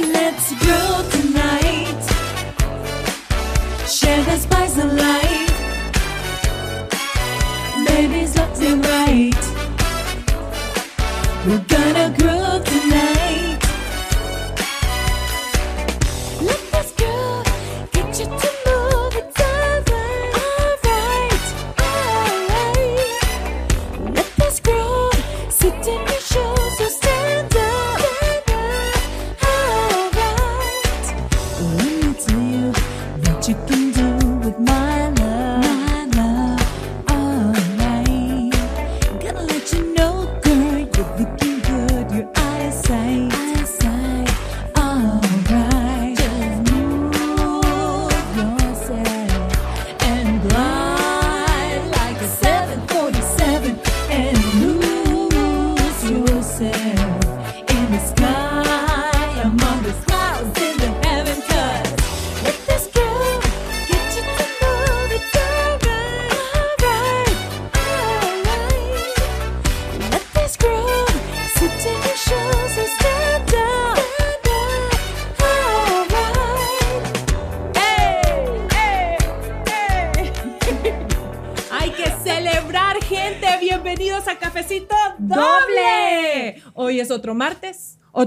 Let's grow tonight. Share the spice of life. Baby's something right.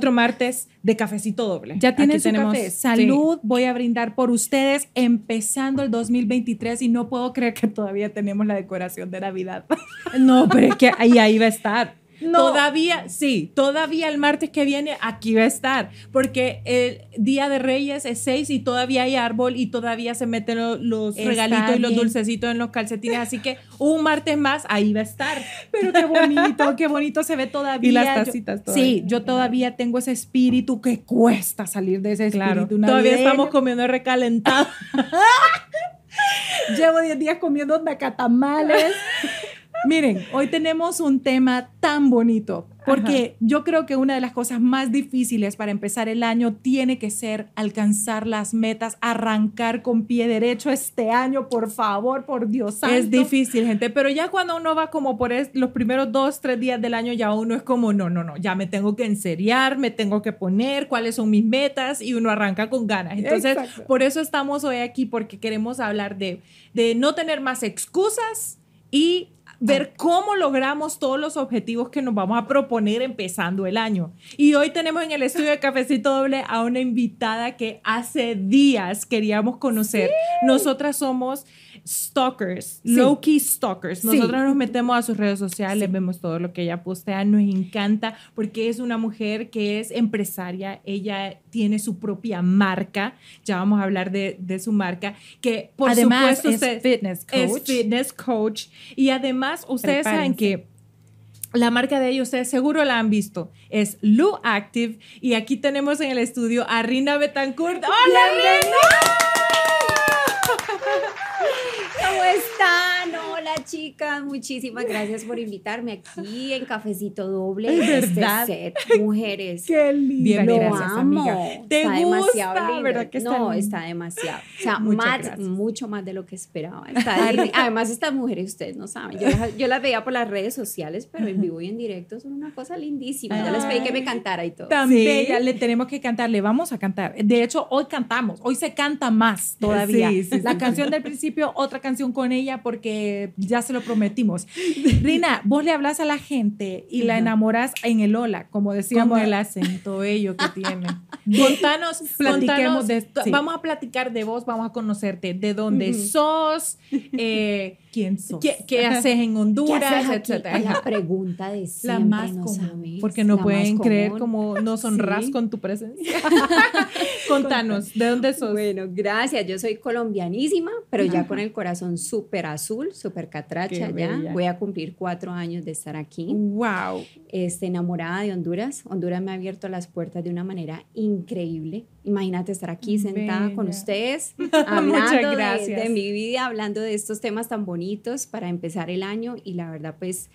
Otro martes de Cafecito Doble. Ya tienen Aquí su tenemos- café. sí. Salud, voy a brindar por ustedes empezando el 2023 y no puedo creer que todavía tenemos la decoración de Navidad. No, pero es que ahí, ahí va a estar. No. Todavía, sí, todavía el martes que viene aquí va a estar, porque el Día de Reyes es 6 y todavía hay árbol y todavía se meten lo- los regalitos y los dulcecitos en los calcetines, así que un martes más ahí va a estar. Pero qué bonito, qué bonito se ve todavía. Y las Yo- tacitas todavía. Sí, yo todavía tengo ese espíritu que cuesta salir de ese Claro, espíritu. todavía navideño. estamos comiendo recalentado. Llevo 10 días comiendo nacatamales. Miren, hoy tenemos un tema tan bonito, porque yo creo que una de las cosas más difíciles para empezar el año tiene que ser alcanzar las metas, arrancar con pie derecho este año, por favor, por Dios santo. Es difícil, gente, pero ya cuando uno va como por los primeros dos, tres días del año, ya uno es como, no, no, no, ya me tengo que enseriar, me tengo que poner cuáles son mis metas y uno arranca con ganas. Entonces, Exacto. por eso estamos hoy aquí, porque queremos hablar de, de no tener más excusas y ver cómo logramos todos los objetivos que nos vamos a proponer empezando el año. Y hoy tenemos en el estudio de Cafecito Doble a una invitada que hace días queríamos conocer. Nosotras somos stalkers, Sí. low-key stalkers. Sí. Nosotros nos metemos a sus redes sociales, vemos todo lo que ella postea, nos encanta porque es una mujer que es empresaria, ella tiene su propia marca, ya vamos a hablar de, de su marca, que por Además, supuesto es usted- fitness es coach. fitness coach y además ustedes saben que la marca de ella, ustedes seguro la han visto, es Lu Active y aquí tenemos en el estudio a Rina Betancourt. ¡Hola, Rina! ¿Cómo están? Hola chicas, muchísimas gracias por invitarme aquí en Cafecito Doble. Es Este verdad. set, mujeres. Qué lindo. Bien, Lo gracias, amo. amiga. ¿Te está gusta? demasiado lindo. ¿Verdad que está no, lindo? está demasiado. O sea, Muchas más, gracias. mucho más de lo que esperaba. Está. Además, estas mujeres, ustedes no saben. Yo las, yo las veía por las redes sociales, pero en vivo y en directo son una cosa lindísima. Ya les pedí que me cantara y todo. Sí. bella, le tenemos que cantar, le vamos a cantar. De hecho, hoy cantamos, hoy se canta más todavía. Sí, sí, la sí. canción del principio, otra canción con ella porque ya se lo prometimos. Rina, vos le hablas a la gente y la enamoras en el hola, como decíamos. El acento bello que tiene. Contanos, Platiquemos de- sí. Vamos a platicar de vos, vamos a conocerte, de dónde sos, eh, ¿Quién sos? qué, qué haces en ¿Qué Honduras, etcétera. La pregunta de siempre, La más ¿no común, sabes? Porque no pueden creer como nos honras Sí. con tu presencia. Contanos, ¿de dónde sos? Bueno, gracias. Yo soy colombianísima, pero ya con el corazón súper azul, súper catracha Qué ya. bella. Voy a cumplir cuatro años de estar aquí. Wow. Este, enamorada de Honduras. Honduras me ha abierto las puertas de una manera increíble. Imagínate estar aquí sentada con ustedes, hablando de, de mi vida, hablando de estos temas tan bonitos para empezar el año y la verdad, pues,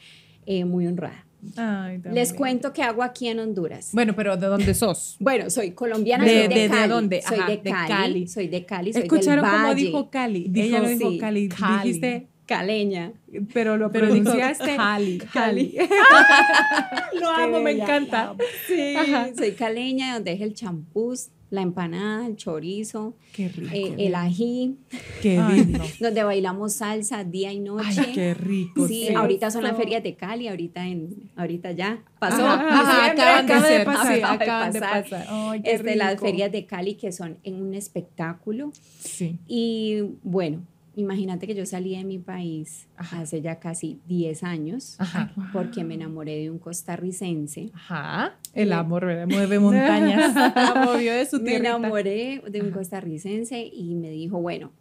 eh, muy honrada. Ay, Les cuento qué hago aquí en Honduras. Bueno, pero ¿de dónde sos? Bueno, soy colombiana, De- soy de- de, de Cali. dónde? Soy Ajá, de de Cali, Cali. Soy de Cali, soy ¿Escucharon del cómo Valle. dijo Cali? Dijo, Ella lo dijo sí, Cali. Cali. Dijiste Caleña. Pero lo Pero pronunciaste Cali. Cali. Lo amo, me encanta. Sí, Ajá. soy caleña, donde es el champús, la empanada, el chorizo, Qué rico. eh, el ají, Qué no. donde bailamos salsa día y noche. Ay, qué rico. Sí, ahorita son las ferias de Cali, ahorita en, ahorita ya pasó. Ajá, acaban acaba de pasar, acaba de pasar. pasar. Ay, qué Este, las ferias de Cali que son en un espectáculo. Sí. Y bueno, imagínate que yo salí de mi país Ajá. hace ya casi 10 años Ajá. porque me enamoré de un costarricense. Ajá. El amor mueve montañas. Movió de su Me enamoré de un costarricense y me dijo, bueno,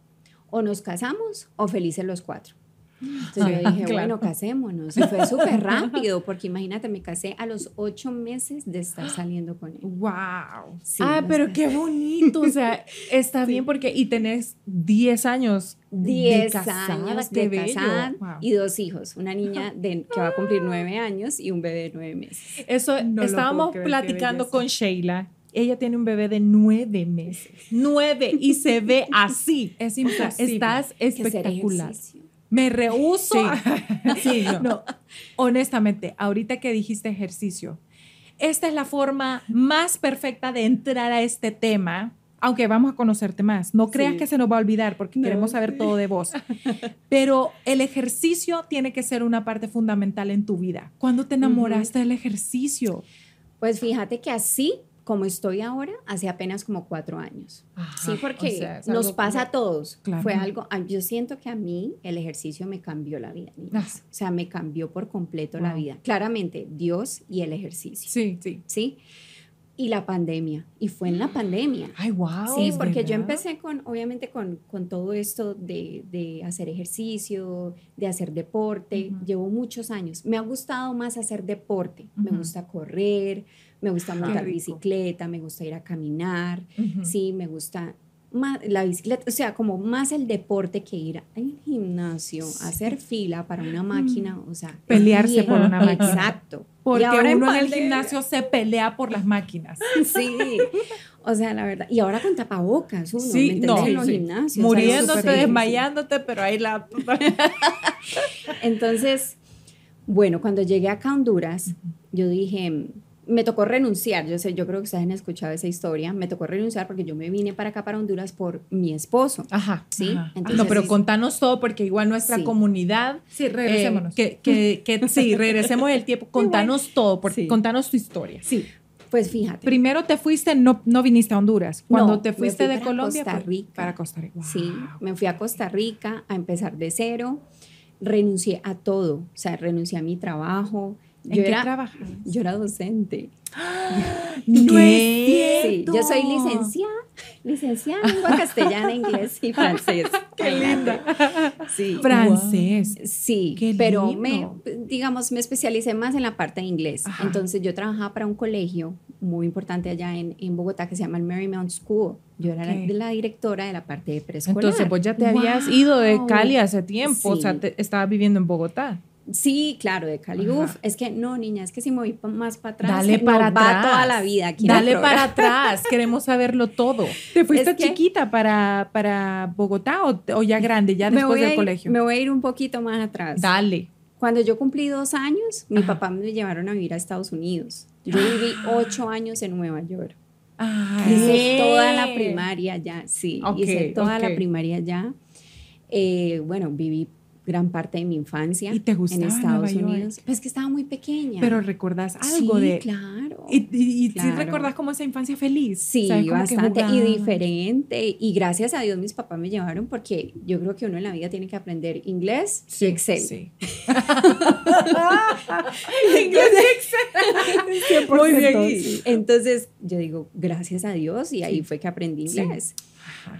o nos casamos o felices los cuatro. Entonces Sí, yo dije, claro. bueno, casémonos. Y fue súper rápido, porque imagínate, me casé a los ocho meses de estar saliendo con él. Wow. Sí, ah, pero qué bonito. O sea, está bien porque. Y tenés 10 años. de 10 casada, años de casada Wow. y dos hijos, una niña de, que va a cumplir nueve años y un bebé de nueve meses. Eso No estábamos creer, platicando con Sheila. Ella tiene un bebé de nueve meses. Nueve. Y se ve así. Es O sea, imposible. estás espectacular. Me rehuso. Sí. Sí, no. No, honestamente, ahorita que dijiste ejercicio, esta es la forma más perfecta de entrar a este tema, aunque vamos a conocerte más. No creas Sí. que se nos va a olvidar porque No, queremos saber sí. todo de vos. Pero el ejercicio tiene que ser una parte fundamental en tu vida. ¿Cuándo te enamoraste del ejercicio? Pues fíjate que así como estoy ahora, hace apenas como cuatro años. Sí, porque o sea, es nos pasa como- a todos. Claro. Fue algo, a- yo siento que a mí el ejercicio me cambió la vida. Ah. O sea, me cambió por completo la vida. Claramente, Dios y el ejercicio. Sí, sí. ¿Sí? Y la pandemia. Y fue en la pandemia. Ay, wow. Sí, ¿es porque yo empecé con, obviamente, con, con todo esto de, de hacer ejercicio, de hacer deporte. Llevo muchos años. Me ha gustado más hacer deporte. Me gusta correr, me gusta montar bicicleta, me gusta ir a caminar. Sí, me gusta más la bicicleta, o sea, como más el deporte que ir al gimnasio, hacer fila para una máquina, o sea, Pelearse por una máquina. Exacto. Porque ahora uno en, el gimnasio se pelea por las máquinas. Sí, o sea, la verdad. Y ahora con tapabocas, uno, Sí, ¿me entiendes? no, En los sí. gimnasios. Muriéndote, desmayándote, pero ahí la. Entonces, bueno, cuando llegué acá a Honduras, yo dije, me tocó renunciar. Yo sé, yo creo que ustedes han escuchado esa historia. Me tocó renunciar porque yo me vine para acá, para Honduras, por mi esposo. Ajá. ¿Sí? Ajá. Entonces, no, pero contanos todo porque igual nuestra Sí. comunidad. Sí, eh, regresémonos. que, que, que sí, regresemos el tiempo. Contanos todo, porque, Sí. contanos tu historia. Sí, pues fíjate. Primero te fuiste, no, no viniste a Honduras. Cuando No, te me fuiste fui de para Colombia. Costa pues, Rica. Para Costa Rica. Sí, me fui a Costa Rica a empezar de cero. Renuncié a todo. O sea, renuncié a mi trabajo. ¿En Yo qué era, trabajas? yo era docente. No ¿Qué? Sí, yo soy licenciada, licenciada en lengua castellana, inglés y francés. Qué linda. Sí. Francés. Sí, Qué pero lindo. me, digamos, me especialicé más en la parte de inglés. Ajá. Entonces yo trabajaba para un colegio muy importante allá en, en Bogotá que se llama el Marymount School. Yo era la, directora de la parte de preescolar. Entonces, vos ya te habías ido de. Cali hace tiempo, o sea, te- estabas viviendo en Bogotá. Sí, claro, de Cali. Ajá. Uf, es que no, niña, es que si me voy más para atrás, Dale para va atrás. toda la vida aquí. Dale para atrás, queremos saberlo todo. ¿Te fuiste Es chiquita para, para Bogotá o, o ya grande, ya después del ir- colegio? Me voy a ir un poquito más atrás. Dale. Cuando yo cumplí dos años, mi Ajá. papá me llevaron a vivir a Estados Unidos. Yo viví ocho años en Nueva York. Ay, Hice toda la primaria allá, sí. Ok, hice toda la primaria allá. Eh, bueno, viví gran parte de mi infancia ¿Y te gustaba en Estados Nueva York? Unidos. Pues que estaba muy pequeña. pero recordás algo sí, de... claro. Y, y, y sí Claro. recordás como esa infancia feliz. Sí, bastante y diferente. Y gracias a Dios mis papás me llevaron porque yo creo que uno en la vida tiene que aprender inglés y Excel. Sí. Inglés Muy bien. Sí. Entonces yo digo, gracias a Dios y ahí fue que aprendí Sí. inglés.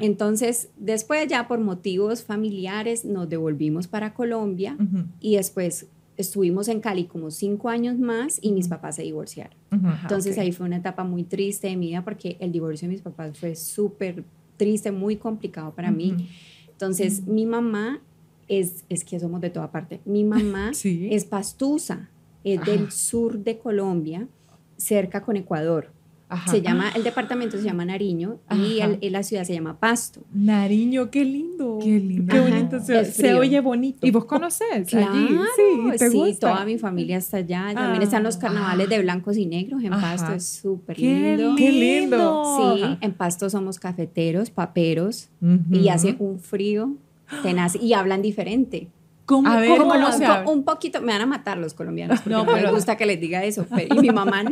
Entonces, después ya por motivos familiares nos devolvimos para Colombia Ujú, y después estuvimos en Cali como cinco años más y mis papás se divorciaron. ujú. Entonces Ok. ahí fue una etapa muy triste de mi vida porque el divorcio de mis papás fue súper triste, muy complicado para mí. Ujú. Entonces mi mamá es, es que somos de toda parte, mi mamá Sí. es pastusa, es del sur de Colombia, cerca con Ecuador. Ajá. Se llama, el departamento se llama Nariño y Ajá. el- y la ciudad se llama Pasto. Nariño, qué lindo. Qué lindo. Qué bonito. Se, oye bonito. ¿Y vos conoces Claro, allí? Sí, ¿te sí, gusta? toda mi familia está allá. También están los Ah. carnavales de blancos y negros en Ajá. Pasto, es súper ¡Qué lindo. Qué lindo. Sí, en Pasto somos cafeteros, paperos Ujú. y hace un frío tenaz y hablan diferente. ¿Cómo, A ver, cómo ¿cómo lo se po- un poquito, me van a matar los colombianos porque No, no, pero- me gusta que les diga eso. pero- y mi mamá, no.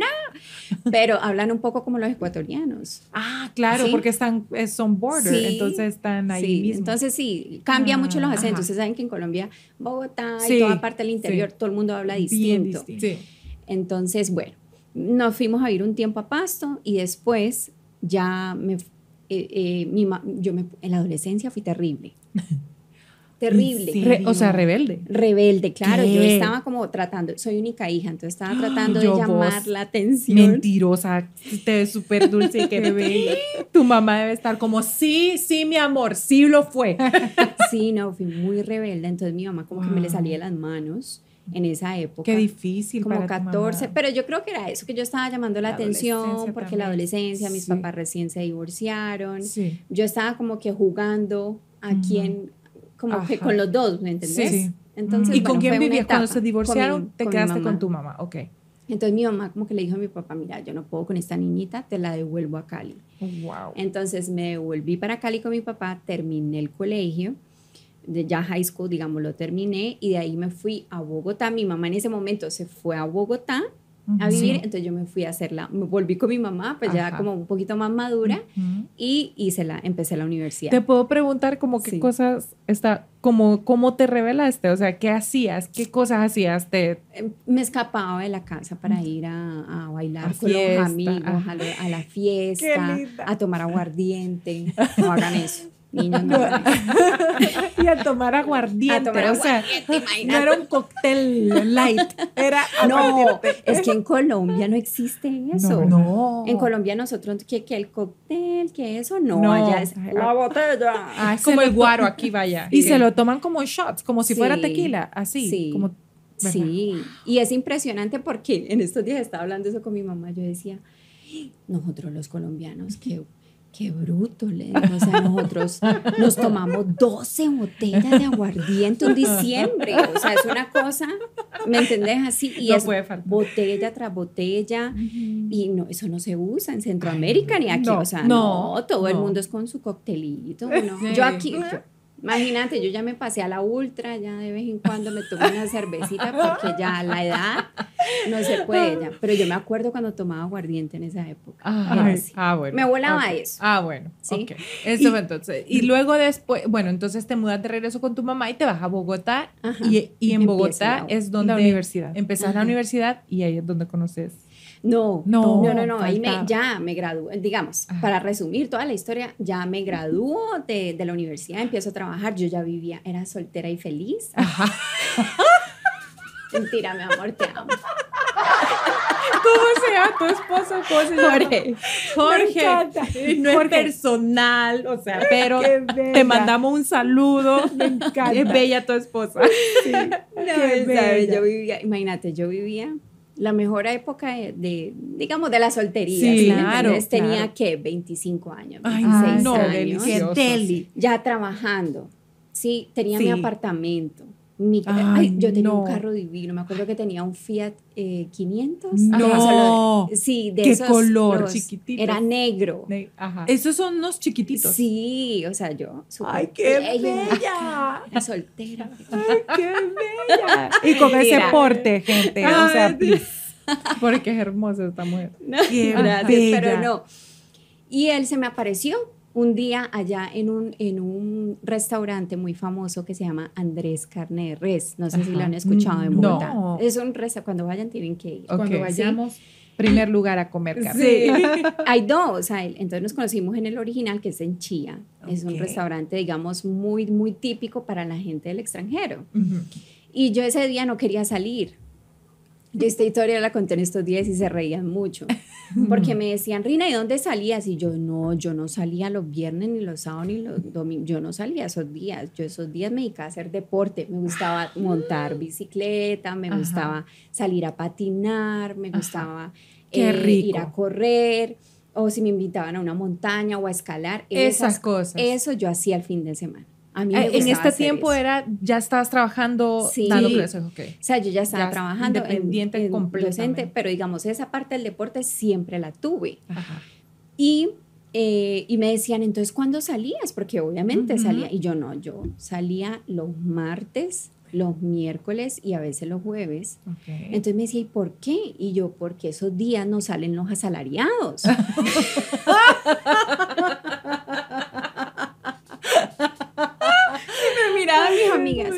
Pero hablan un poco como los ecuatorianos. Ah, claro, Sí. porque están, eh, son border, Sí, entonces están ahí Sí, mismo. entonces sí, cambia Ah, mucho los acentos. ajá. Ustedes saben que en Colombia, Bogotá y toda parte del interior, todo el mundo habla distinto. distinto. Sí. Entonces, bueno, nos fuimos a vivir un tiempo a Pasto y después ya me, eh, eh, mi yo me, en la adolescencia fui terrible. terrible. Sí. Re- o sea, rebelde. Rebelde, claro. Yo estaba como tratando, soy única hija, entonces estaba tratando de llamar vos. la atención. Mentirosa, te ves súper dulce y Qué qué bella. Tu mamá debe estar como, sí, sí, mi amor, sí lo fue. Sí, no, fui muy rebelde, entonces mi mamá como que me le salía de las manos en esa época. Qué difícil como para tu 14, mamá. pero yo creo que era eso, que yo estaba llamando la, La atención, porque también. la adolescencia, mis Sí. papás recién se divorciaron, Sí. yo estaba como que jugando a Ujú. quien, como que con los dos, ¿me entendés? Sí. Entonces, ¿Y bueno, con quién vivías? Cuando se divorciaron, Con mi- te con quedaste con tu mamá. Ok. Entonces mi mamá como que le dijo a mi papá, mira, yo no puedo con esta niñita, te la devuelvo a Cali. Wow. Entonces me devolví para Cali con mi papá, terminé el colegio, de ya high school, digamos, lo terminé y de ahí me fui a Bogotá. Mi mamá en ese momento se fue a Bogotá a vivir, entonces yo me fui a hacerla, me volví con mi mamá, pues ya como un poquito más madura Ujú. y hice la, empecé la universidad. Te puedo preguntar como qué Sí. cosas está, como cómo te revelaste, o sea, qué hacías, qué cosas hacías, te Eh, Me escapaba de la casa para ir a, a bailar A con fiesta, los amigos, a, lo- a la fiesta, a tomar aguardiente. No hagan eso, no y a tomar aguardiente, A tomar o sea, aguardiente, no era un cóctel light, era No, aguardiente. es que en Colombia no existe eso. No. En Colombia nosotros, que, que el cóctel, que eso, no, No. allá es la ah. botella. Ah, es Se como el guaro aquí, vaya. Y Sí. se lo toman como shots, como si fuera tequila, así. Sí. Como, ¿verdad? Sí, y es impresionante porque en estos días estaba hablando eso con mi mamá, yo decía, nosotros los colombianos, qué, qué bruto, le o sea, nosotros nos tomamos 12 botellas de aguardiente un diciembre, o sea, es una cosa, ¿me entendés? Así, y No es puede faltar. botella tras botella, y no, eso no se usa en Centroamérica ni aquí, no, o sea, no, no, todo el mundo es con su coctelito, yo aquí, yo- Imagínate, yo ya me pasé a la ultra, ya de vez en cuando me tomo una cervecita porque ya a la edad no se puede ya. Pero yo me acuerdo cuando tomaba aguardiente en esa época. Ay, ah, bueno. Me volaba ok. eso. Ah, bueno. Sí. ok. Eso fue entonces. Y luego después, bueno, entonces te mudas de regreso con tu mamá y te vas a Bogotá. Ajá. Y, y en Bogotá la- es donde la universidad. empezás la universidad y ahí es donde conoces. No, No, no, no, no, ahí me- ya me gradué, digamos, Ajá. para resumir toda la historia, ya me graduó de, de la universidad, empiezo a trabajar, yo ya vivía, era soltera y feliz. Ajá. Mentira, mi amor, te amo. ¿Cómo se llama tu esposo? ¿Cómo se llama? Jorge. Jorge. encanta. No es personal, o sea, pero te mandamos un saludo. Me encanta. Es bella tu esposa. No, Qué ¿sabes? bella. Yo vivía, imagínate, yo vivía la mejor época de, digamos, de la soltería. Sí, ¿sí me claro, entiendes? Tenía claro. que 25 años, Ay, 26 no, años. Qué deli. Ya trabajando. Sí, tenía mi Sí. apartamento. Mi, Ay, ay, yo tenía no. un carro divino. Me acuerdo que tenía un Fiat eh, 500. No. Ajá, sí, de Qué esos. color, los- chiquititos. Era negro. Ne- Ajá. Esos son unos chiquititos. Sí, o sea, yo. Ay, qué bella, bella. Era soltera. Ay, qué bella. Y con ese porte, gente. O sea. Porque es hermosa esta mujer. No, Qué gracias, bella. pero no. Y él se me apareció un día allá en un, en un restaurante muy famoso que se llama Andrés Carne de Res. No sé si lo Ajá. han escuchado en No. Bogotá. Es un restaurante, cuando vayan tienen que ir. Ok. Cuando vayamos. Primer lugar a comer carne. Sí. Hay dos. hay- entonces nos conocimos en el original, que es en Chía. Es un restaurante, digamos, muy, muy típico para la gente del extranjero. Ujú. Y yo ese día no quería salir. Yo esta historia la conté en estos días y se reían mucho. Porque me decían, Rina, ¿y dónde salías? Y yo, no, yo no salía los viernes, ni los sábados, ni los domingos. Yo no salía esos días. Yo esos días me dedicaba a hacer deporte. Me gustaba montar bicicleta, me Ajá. gustaba salir a patinar, me Ajá. gustaba eh, ir a correr, o si me invitaban a una montaña o a escalar. Esas cosas. Eso yo hacía el fin de semana. A mí me Eh, en gustaba este tiempo eso. era, ya estabas trabajando Sí. dando clases, ok. O sea, yo ya estaba Ya trabajando en- independiente en, completamente. docente, pero digamos, esa parte del deporte siempre la tuve. Ajá. Y, eh, y me decían, entonces, ¿cuándo salías? Porque obviamente Ujú. salía, y yo no, yo salía los martes, los miércoles y a veces los jueves. ok. Entonces me decía, ¿y por qué? Y yo, porque esos días no salen los asalariados. miraban mis amigas,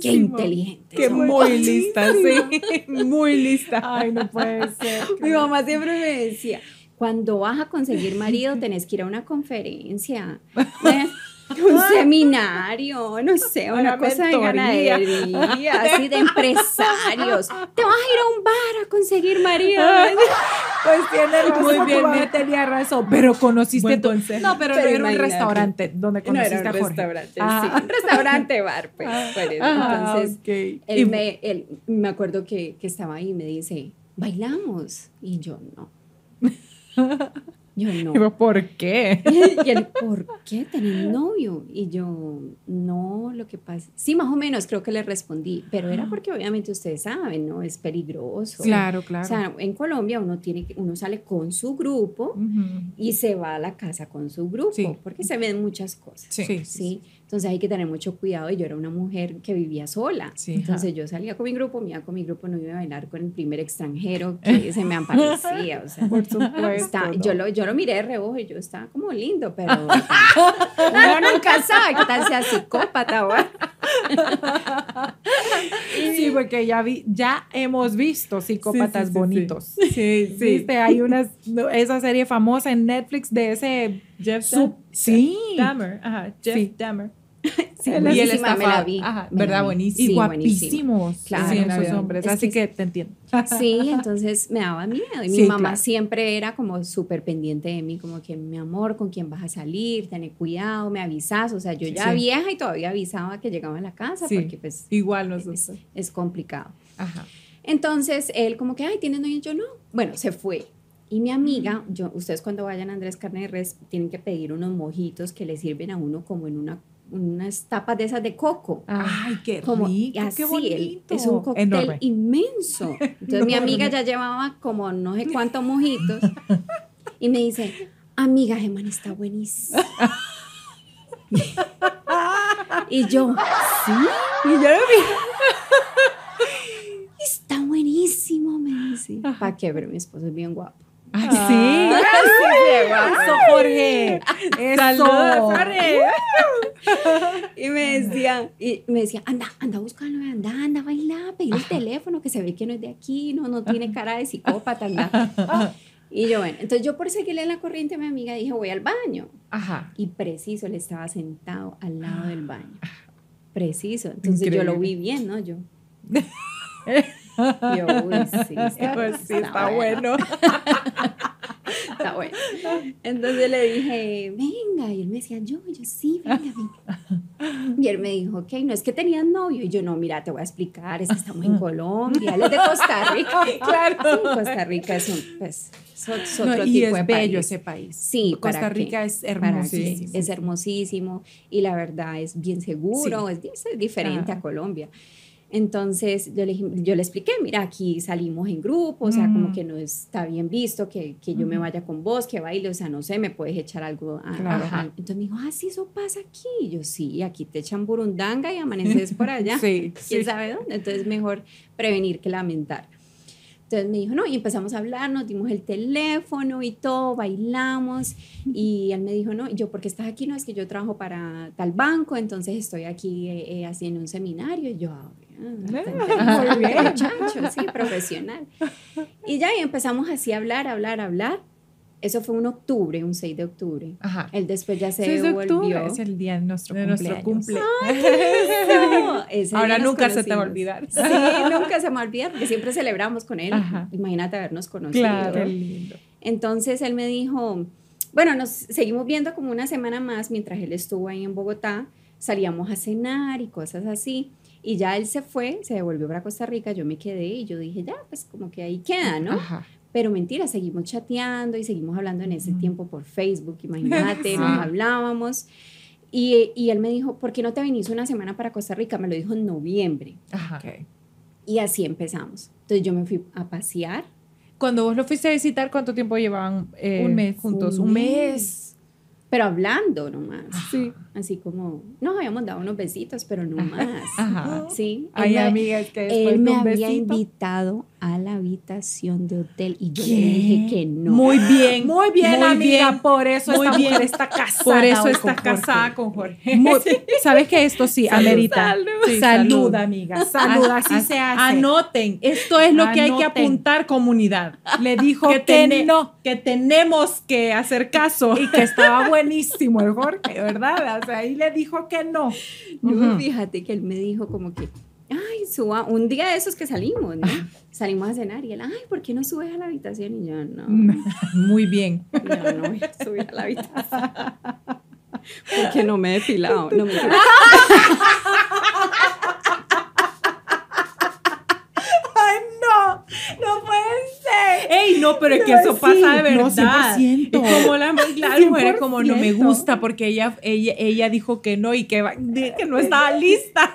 qué inteligente. Son". muy lista, sí. Muy lista. Ay, no puede ser. Mi mamá siempre me decía, cuando vas a conseguir marido tenés que ir a una conferencia. un seminario, no sé, una, Una cosa de ganadería, así de empresarios. Te vas a ir a un bar a conseguir marido. Pues tiene razón, Muy bien, Neta. tenía razón, pero conociste tu- consejo. No, pero, Pero no era un restaurante donde No conociste era un a Jorge. restaurante, Ah. sí, un restaurante bar, pues. Ah, Entonces, él Y- me, él- me acuerdo que, que estaba ahí y me dice, bailamos. Y yo, no. Yo no. Digo, ¿Por qué? Y él, ¿por qué tenés novio? Y yo, no, lo que pasa. Sí, más o menos creo que le respondí, pero era porque obviamente ustedes saben, ¿no? Es peligroso. Claro, claro. O sea, en Colombia uno tiene uno sale con su grupo y se va a la casa con su grupo, Sí. porque se ven muchas cosas. Sí. Sí. ¿sí? Entonces hay que tener mucho cuidado y yo era una mujer que vivía sola. Sí, Entonces yo salía con mi grupo, me iba con mi grupo, no iba a bailar con el primer extranjero que se me aparecía. O sea, Por supuesto. está- ¿no? yo, lo, yo lo miré de reojo y yo estaba como lindo, pero uno nunca sabe qué tal sea psicópata. ¿va? Sí, porque ya vi, ya hemos visto psicópatas Sí, sí, sí, bonitos. Sí, sí. Viste, hay unas, esa serie famosa en Netflix de ese Jeff sub- sí, Dahmer. Ajá, Jeff. Dahmer. Sí, y él está me la vi. Ajá, ¿verdad? Buenísimo. y guapísimos Claro, sí, esos hombres, Es así que- que te entiendo. Sí, entonces me daba miedo. Y mi Sí, mamá claro. siempre era como súper pendiente de mí, como que mi amor, con quién vas a salir, tener cuidado, me avisas. O sea, yo ya vieja y todavía avisaba que llegaba a la casa Sí. porque pues Igual es, nosotros. es complicado. Ajá. Entonces él como que, ay, ¿tienes novio? Yo no. Bueno, se fue. Y mi amiga, yo, ustedes cuando vayan a Andrés Carne de Res tienen que pedir unos mojitos que le sirven a uno como en una, unas tapas de esas de coco. Ay, qué Como, rico, y así, qué el- bonito. es un cóctel Enorme. inmenso. Entonces mi amiga ya llevaba como no sé cuántos mojitos y me dice, amiga, Germán está buenísimo. y yo, sí. Y yo lo vi. Está buenísimo, me dice. ¿Para qué? Pero mi esposo es bien guapo. Ay, Ah. sí. Eso, Jorge. Eso. Saludos, Jorge. Y me decía, y me decía, anda, anda, búscalo, anda, anda, baila, pedí el teléfono, que se ve que no es de aquí, no, no tiene cara de psicópata, anda. Y yo, bueno, entonces yo por seguirle la corriente a mi amiga dije, voy al baño. Ajá. Y preciso, él estaba sentado al lado del baño. Preciso. Entonces yo lo vi bien, ¿no? Yo. Yo, uy, sí, está, Pues sí, está bueno. Está bueno. Entonces le dije, venga. Y él me decía, yo, yo, sí, venga, venga. Y él me dijo, ok, no es que tenías novio. Y yo, no, mira, te voy a explicar, es que estamos en Colombia. Él es de Costa Rica. Claro. Sí, Costa Rica es un, pues, es ot- es No, otro y tipo es de bello país. ese país. Sí, Costa ¿para qué? Rica es ¿Para hermosísimo. Es hermosísimo y la verdad es bien seguro, es, di- es diferente a Colombia. Entonces yo le, dije- yo le expliqué, mira, aquí salimos en grupo, o sea, como Mm. que no está bien visto que, que yo me Ujú. vaya con vos, que baile, o sea, no sé, me puedes echar algo. a- Claro. Entonces me dijo, ah, sí, eso pasa aquí. Y yo, sí, aquí te echan burundanga y amaneces por allá. Sí, quién sí. sabe dónde. Entonces mejor prevenir que lamentar. Entonces me dijo, no, y empezamos a hablar, nos dimos el teléfono y todo, bailamos. Y él me dijo, no, yo, ¿por qué estás aquí? No, es que yo trabajo para tal banco, entonces estoy aquí eh, eh, haciendo un seminario. Y yo, ah, Ah, muy bien, muchacho, sí, profesional. Y ya, y empezamos así a hablar, hablar, hablar. Eso fue un octubre, un 6 de octubre. Ajá. Él después ya se 6 de octubre volvió. es el día de nuestro De nuestro cumpleaños. cumple. Ese día Ahora nunca se te va a conocimos. olvidar. Sí, nunca se me olvida porque siempre celebramos con él. Ajá. Imagínate habernos conocido. Claro. Qué lindo. Entonces él me dijo, bueno, nos seguimos viendo como una semana más mientras él estuvo ahí en Bogotá. Salíamos a cenar y cosas así. Y ya él se fue, se devolvió para Costa Rica, yo me quedé y yo dije, ya, pues como que ahí queda, ¿no? Ajá. Pero mentira, seguimos chateando y seguimos hablando en ese tiempo por Facebook, imagínate, nos Ah. hablábamos. Y, y él me dijo, ¿por qué no te viniste una semana para Costa Rica? Me lo dijo en noviembre. Ajá. Ok. Y así empezamos. Entonces yo me fui a pasear. Cuando vos lo fuiste a visitar, ¿cuánto tiempo llevaban eh, Un mes. juntos? Un Un mes. Pero hablando nomás. Sí. Así como, nos habíamos dado unos besitos, pero no más. Ajá. Sí. Ay, Él me- amiga, es que después Él me de un había besito. invitado a la habitación de hotel y yo ¿Qué? le dije que no. Muy bien. Muy bien, muy amiga, bien. por eso Muy esta bien. mujer está casada. Por eso está con casada con Jorge. Muy- ¿Sabes que esto sí amerita? salud. Sí, salud, salud. amiga. Salud, así Ah, se hace. Anoten, esto es lo que hay que apuntar, comunidad. Le dijo que, no. que tenemos que hacer caso. Y que estaba buenísimo el Jorge, ¿verdad? O sea, ahí le dijo que no. Fíjate que él me dijo como que, ay, suba, un día de esos que salimos, ¿no? Salimos a cenar y él, ay, ¿por qué no subes a la habitación? Y yo, no, Muy bien. yo no voy a subir a la habitación. Porque no me he depilado. No me ¡Ay, no! ¡No puede ser! Ey, no, pero es que No, eso sí, pasa de no, verdad. 100%. Es como la, las mujeres como no me 100%. gusta porque ella, ella, ella dijo que no y que, que no estaba lista.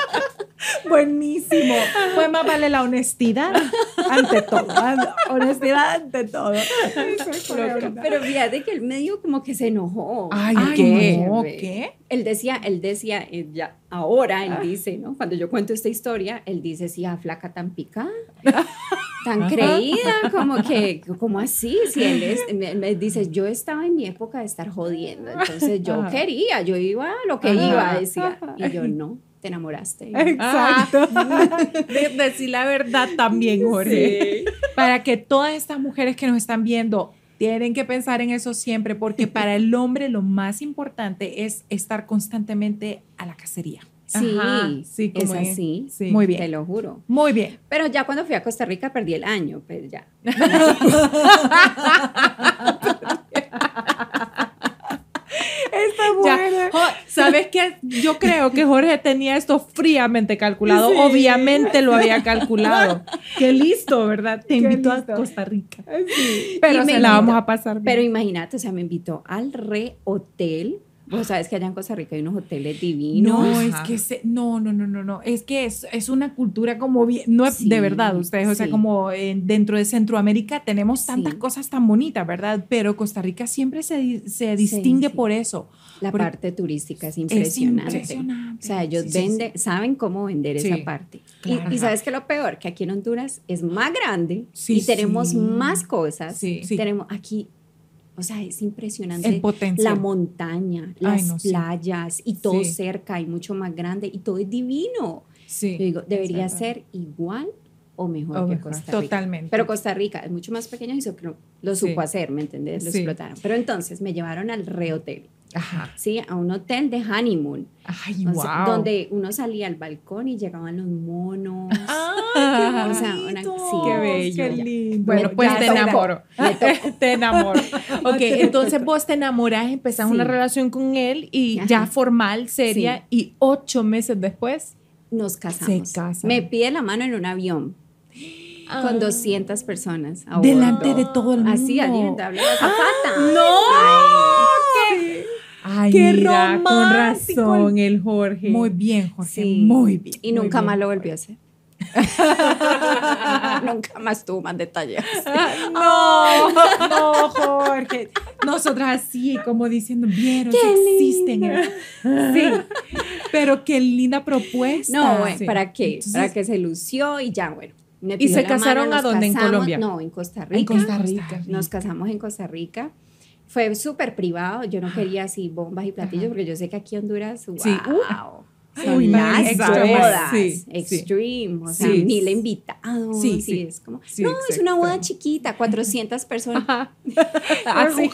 Buenísimo. Pues más vale la honestidad ante todo. ah, Honestidad ante todo. Pero fíjate que él medio como que se enojó. Ay, ¿qué? no. ¿qué? Él decía, él decía, ya, ahora él dice, ¿no? Cuando yo cuento esta historia, él dice, sí, a flaca tan picada, tan creída, como que, como así, si él es, me, me dice, yo estaba en mi época de estar jodiendo, entonces yo Ajá. quería, yo iba a lo que Ajá. iba, decía, y yo no, te enamoraste. Exacto. De, decir la verdad también, Jorge. Para que todas estas mujeres que nos están viendo tienen que pensar en eso siempre, porque para el hombre lo más importante es estar constantemente a la cacería. Sí, Ajá, sí, como es. así, Sí. Muy te bien. lo juro. Muy bien. Pero ya cuando fui a Costa Rica perdí el año, pues ya. Ya, ¿Sabes qué? Yo creo que Jorge tenía esto fríamente calculado. Sí. Obviamente lo había calculado. Qué listo, ¿verdad? Te invito a Costa Rica. Pero Y me se La la vamos a pasar bien. Pero imagínate, o sea, me invitó al re hotel. Vos sabes que allá en Costa Rica hay unos hoteles divinos. No, Ajá. es que se- no, no, no, no, no. Es que es, es una cultura como bien, no es Sí, de verdad, ustedes, o sea, sí. como en- dentro de Centroamérica tenemos tantas Sí. cosas tan bonitas, ¿verdad? Pero Costa Rica siempre se, se distingue sí. por eso. La Porque parte turística es Es impresionante. impresionante. O sea, ellos Sí, sí, sí. venden, saben cómo vender esa parte. Y- claro. Y, sabes que lo peor, que aquí en Honduras es más grande y tenemos más cosas. Tenemos aquí, o sea, es impresionante. La montaña, Ay, las sí. playas y todo Sí. cerca y mucho más grande y todo es divino. Sí. Yo digo, debería ser igual o mejor O que mejor, Costa Rica. Totalmente. Pero Costa Rica es mucho más pequeño y eso lo, lo supo hacer, ¿me entendés? Lo explotaron. Pero entonces me llevaron al rehotel, Ajá. ¿sí? A un hotel de honeymoon, Ay, o wow. donde uno salía al balcón y llegaban los monos. Ah, o sea, una- sí. Qué bello. Qué lindo. Bueno, Me- pues te enamoro. Te enamoro. Ok, entonces vos te enamorás, empezás Sí. una relación con él y Ajá. ya formal, seria, y ocho meses después. Nos casamos. Se casan. Me pide la mano en un avión con 200 personas. a Delante de todo el mundo. Así, alienta, habla la azafata. ¡No! Ay, Ay, ¡Qué mira, con romántico! razón, el Jorge. Muy bien, Jorge. Sí. Muy bien. Y nunca bien. más lo volvió a hacer. nunca más tuvo más detalles. No, no, Jorge. Nosotras así, como diciendo, vieron, sí existen. Sí, pero qué linda propuesta. No, bueno, sí. ¿para qué? Entonces- para que se lució y ya, bueno. me ¿Y se la mano, casaron a dónde? ¿En Colombia? No, en Costa Rica. En Costa Rica. Nos casamos en Costa Rica. Fue súper privado. Yo no quería así bombas y platillos porque yo sé que aquí en Honduras, wow. Sí. Son Uy, las extreme, sí, sí. o sea, Sí. mil invitados, Sí, sí, sí. es como, Sí, no, sí, es una boda chiquita, 400 personas. así,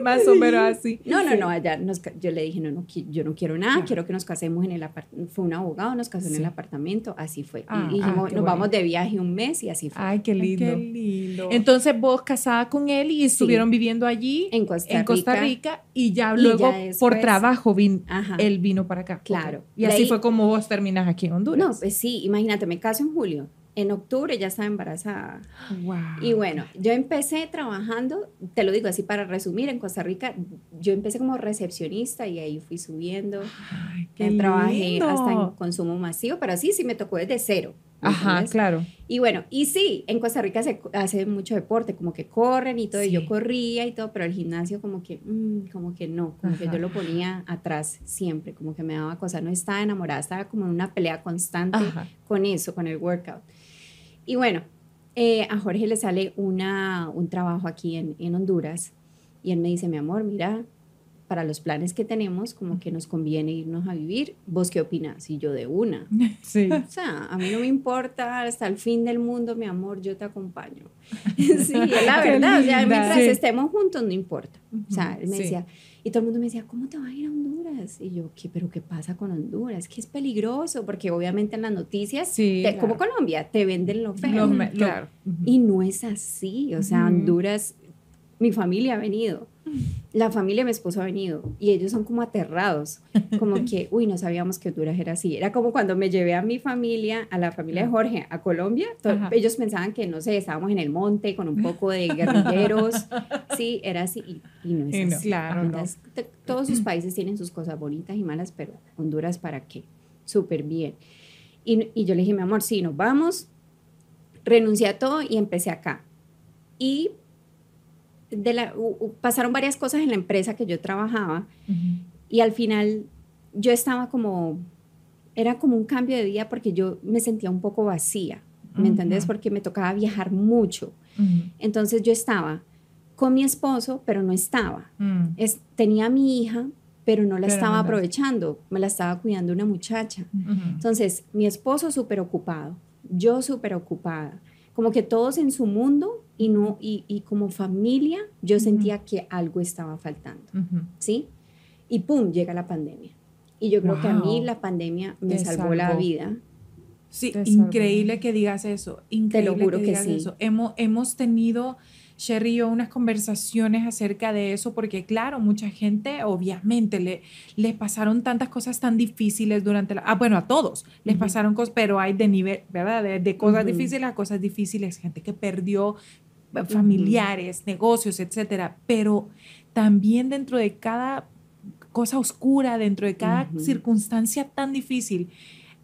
más o menos así. No, no, no, allá nos yo le dije, no, no, yo no quiero nada, quiero que nos casemos en el apartamento. Fue un abogado, nos casó en Sí. el apartamento, así fue. Ah, y dijimos, ah, nos vamos de viaje un mes y así fue. Ay, qué Ay, lindo. Qué lindo. Entonces vos casada con él y estuvieron viviendo allí En Costa en Costa Rica. Rica y ya Y luego por trabajo vin- Ajá. él vino para acá. Claro. Ok. Y así ahí- fue como vos terminas aquí en Honduras. No, pues sí, imagínate, me caso en julio. en octubre ya estaba embarazada. Wow. Y bueno, yo empecé trabajando, te lo digo así para resumir, en Costa Rica, yo empecé como recepcionista y ahí fui subiendo. Ay, qué trabajé lindo. hasta en consumo masivo, pero sí, sí me tocó desde cero. ¿Me Ajá, entiendes? claro. Y bueno, y sí, en Costa Rica se hace mucho deporte, como que corren y todo, y Sí. yo corría y todo, pero el gimnasio como que, mm, como que no, como que yo lo ponía atrás siempre, como que me daba cosa, no estaba enamorada, estaba como en una pelea constante Ajá. con eso, con el workout. Y bueno, eh, a Jorge le sale una, un trabajo aquí en, en Honduras y él me dice, mi amor, mira, para los planes que tenemos, como que nos conviene irnos a vivir, ¿vos qué opinas? Y yo de una. Sí. O sea, a mí no me importa hasta el fin del mundo, mi amor, yo te acompaño. sí, es la verdad. O sea, mientras Sí. estemos juntos, no importa. O sea, él me Sí. decía, y todo el mundo me decía, ¿cómo te vas a ir a Honduras? Y yo, ¿qué? ¿Pero qué pasa con Honduras? Que es peligroso, porque obviamente en las noticias, Sí, te- como claro. Colombia, te venden lo feo. Lo Claro. Y no es así. O sea. Honduras, mi familia ha venido. La familia de mi esposo ha venido y ellos son como aterrados, como que, uy, no sabíamos que Honduras era así. Era como cuando me llevé a mi familia, a la familia de Jorge, a Colombia, ellos pensaban que, no sé, estábamos en el monte con un poco de guerrilleros, sí, era así y, y no es Y no, así. claro, no. Todos sus países tienen sus cosas bonitas y malas, pero Honduras, ¿para qué? Súper bien. Y, y yo le dije, mi amor, sí, nos vamos, renuncié a todo y empecé acá. Y de la, pasaron varias cosas en la empresa que yo trabajaba y al final yo estaba como, era como un cambio de vida porque yo me sentía un poco vacía, ¿me entendés? Ujú. Porque me tocaba viajar mucho. Entonces yo estaba con mi esposo, pero no estaba. Mm. Es, tenía a mi hija, pero no la Pero estaba no la- aprovechando, me la estaba cuidando una muchacha. Entonces, mi esposo súper ocupado, yo súper ocupada, como que todos en su mundo y, no, y, y como familia yo Ujú. sentía que algo estaba faltando, Ujú. ¿sí? Y pum, llega la pandemia. Y yo creo que a mí Wow. la pandemia me Te salvó, la salvó. vida. Sí, Te salvó. increíble que digas eso. Increíble juro que digas sí. eso. Hemos, hemos tenido, Sherry y yo, unas conversaciones acerca de eso, porque claro, mucha gente, obviamente, le, les pasaron tantas cosas tan difíciles durante la... Ah, bueno, a todos les Ujú. pasaron cosas, pero hay de nivel, ¿verdad? De, de cosas Ujú. difíciles a cosas difíciles, gente que perdió familiares, negocios, etcétera. Pero también dentro de cada cosa oscura, dentro de cada circunstancia tan difícil,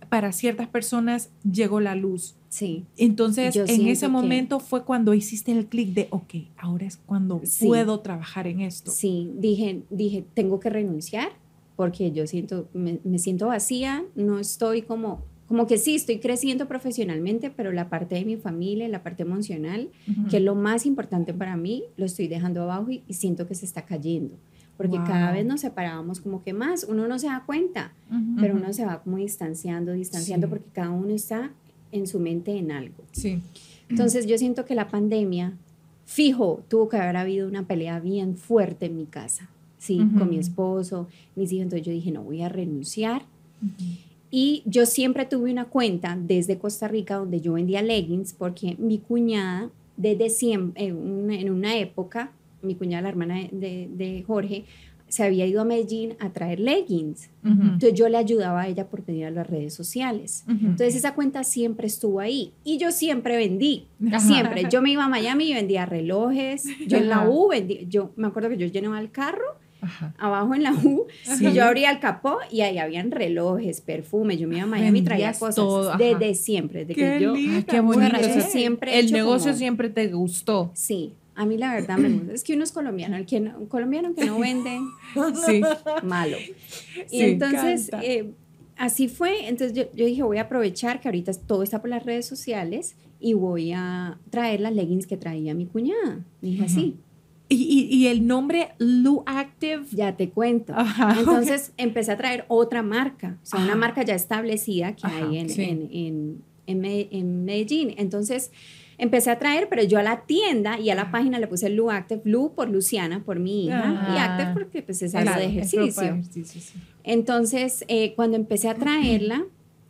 para ciertas personas llegó la luz. Sí, Entonces, Yo en ese que- momento fue cuando hiciste el clic de, ok, ahora es cuando Sí. puedo trabajar en esto. sí, dije, dije, tengo que renunciar porque yo siento, me, me siento vacía, no estoy como, como que sí, estoy creciendo profesionalmente, pero la parte de mi familia, la parte emocional, Ujú. que es lo más importante para mí, lo estoy dejando abajo y, y siento que se está cayendo. Porque cada Wow. vez nos separábamos como que más, uno no se da cuenta, Ujú. pero Ujú. uno se va como distanciando, distanciando, Sí. porque cada uno está en su mente en algo. Sí. Entonces yo siento que la pandemia, fijo, tuvo que haber habido una pelea bien fuerte en mi casa, sí, Ujú. con mi esposo, mis hijos. Entonces yo dije, no, voy a renunciar. Ujú. Y yo siempre tuve una cuenta desde Costa Rica donde yo vendía leggings porque mi cuñada, desde siempre, en una, época, mi cuñada, la hermana de, de- Jorge, se había ido a Medellín a traer leggings. Ujú. Entonces yo le ayudaba a ella por medio de las redes sociales. Ujú. Entonces esa cuenta siempre estuvo ahí y yo siempre vendí, Ajá. siempre. Yo me iba a Miami y vendía relojes, yo en la. U vendí, yo me acuerdo que yo llenaba el carro Ajá. abajo en la U Sí. y yo abría el capó y ahí habían relojes, perfumes, yo me iba a Miami y traía cosas todo, desde siempre, desde Qué que yo... linda, Ay, qué bonito. Bueno, bien. eso siempre el negocio como- siempre te gustó. Sí, a mí la verdad me gusta. Es que uno es colombiano, el que no- un colombiano que no vende, Sí. malo. Y Sí, entonces, eh, así fue. Entonces yo, yo dije, voy a aprovechar que ahorita todo está por las redes sociales y voy a traer las leggings que traía mi cuñada. Dije así, Y, y- y el nombre Lu Active. ya te cuento. Ajá. Entonces empecé a traer otra marca, o sea, una marca ya establecida que Ajá, hay en, sí. en, en, en Me- en Medellín. Entonces empecé a traer, pero yo a la tienda y a la página le puse Lu Active, Lu por Luciana, por mi hija, y Ah. Active porque pues es algo de ejercicio. sí. Entonces, eh, cuando empecé a traerla,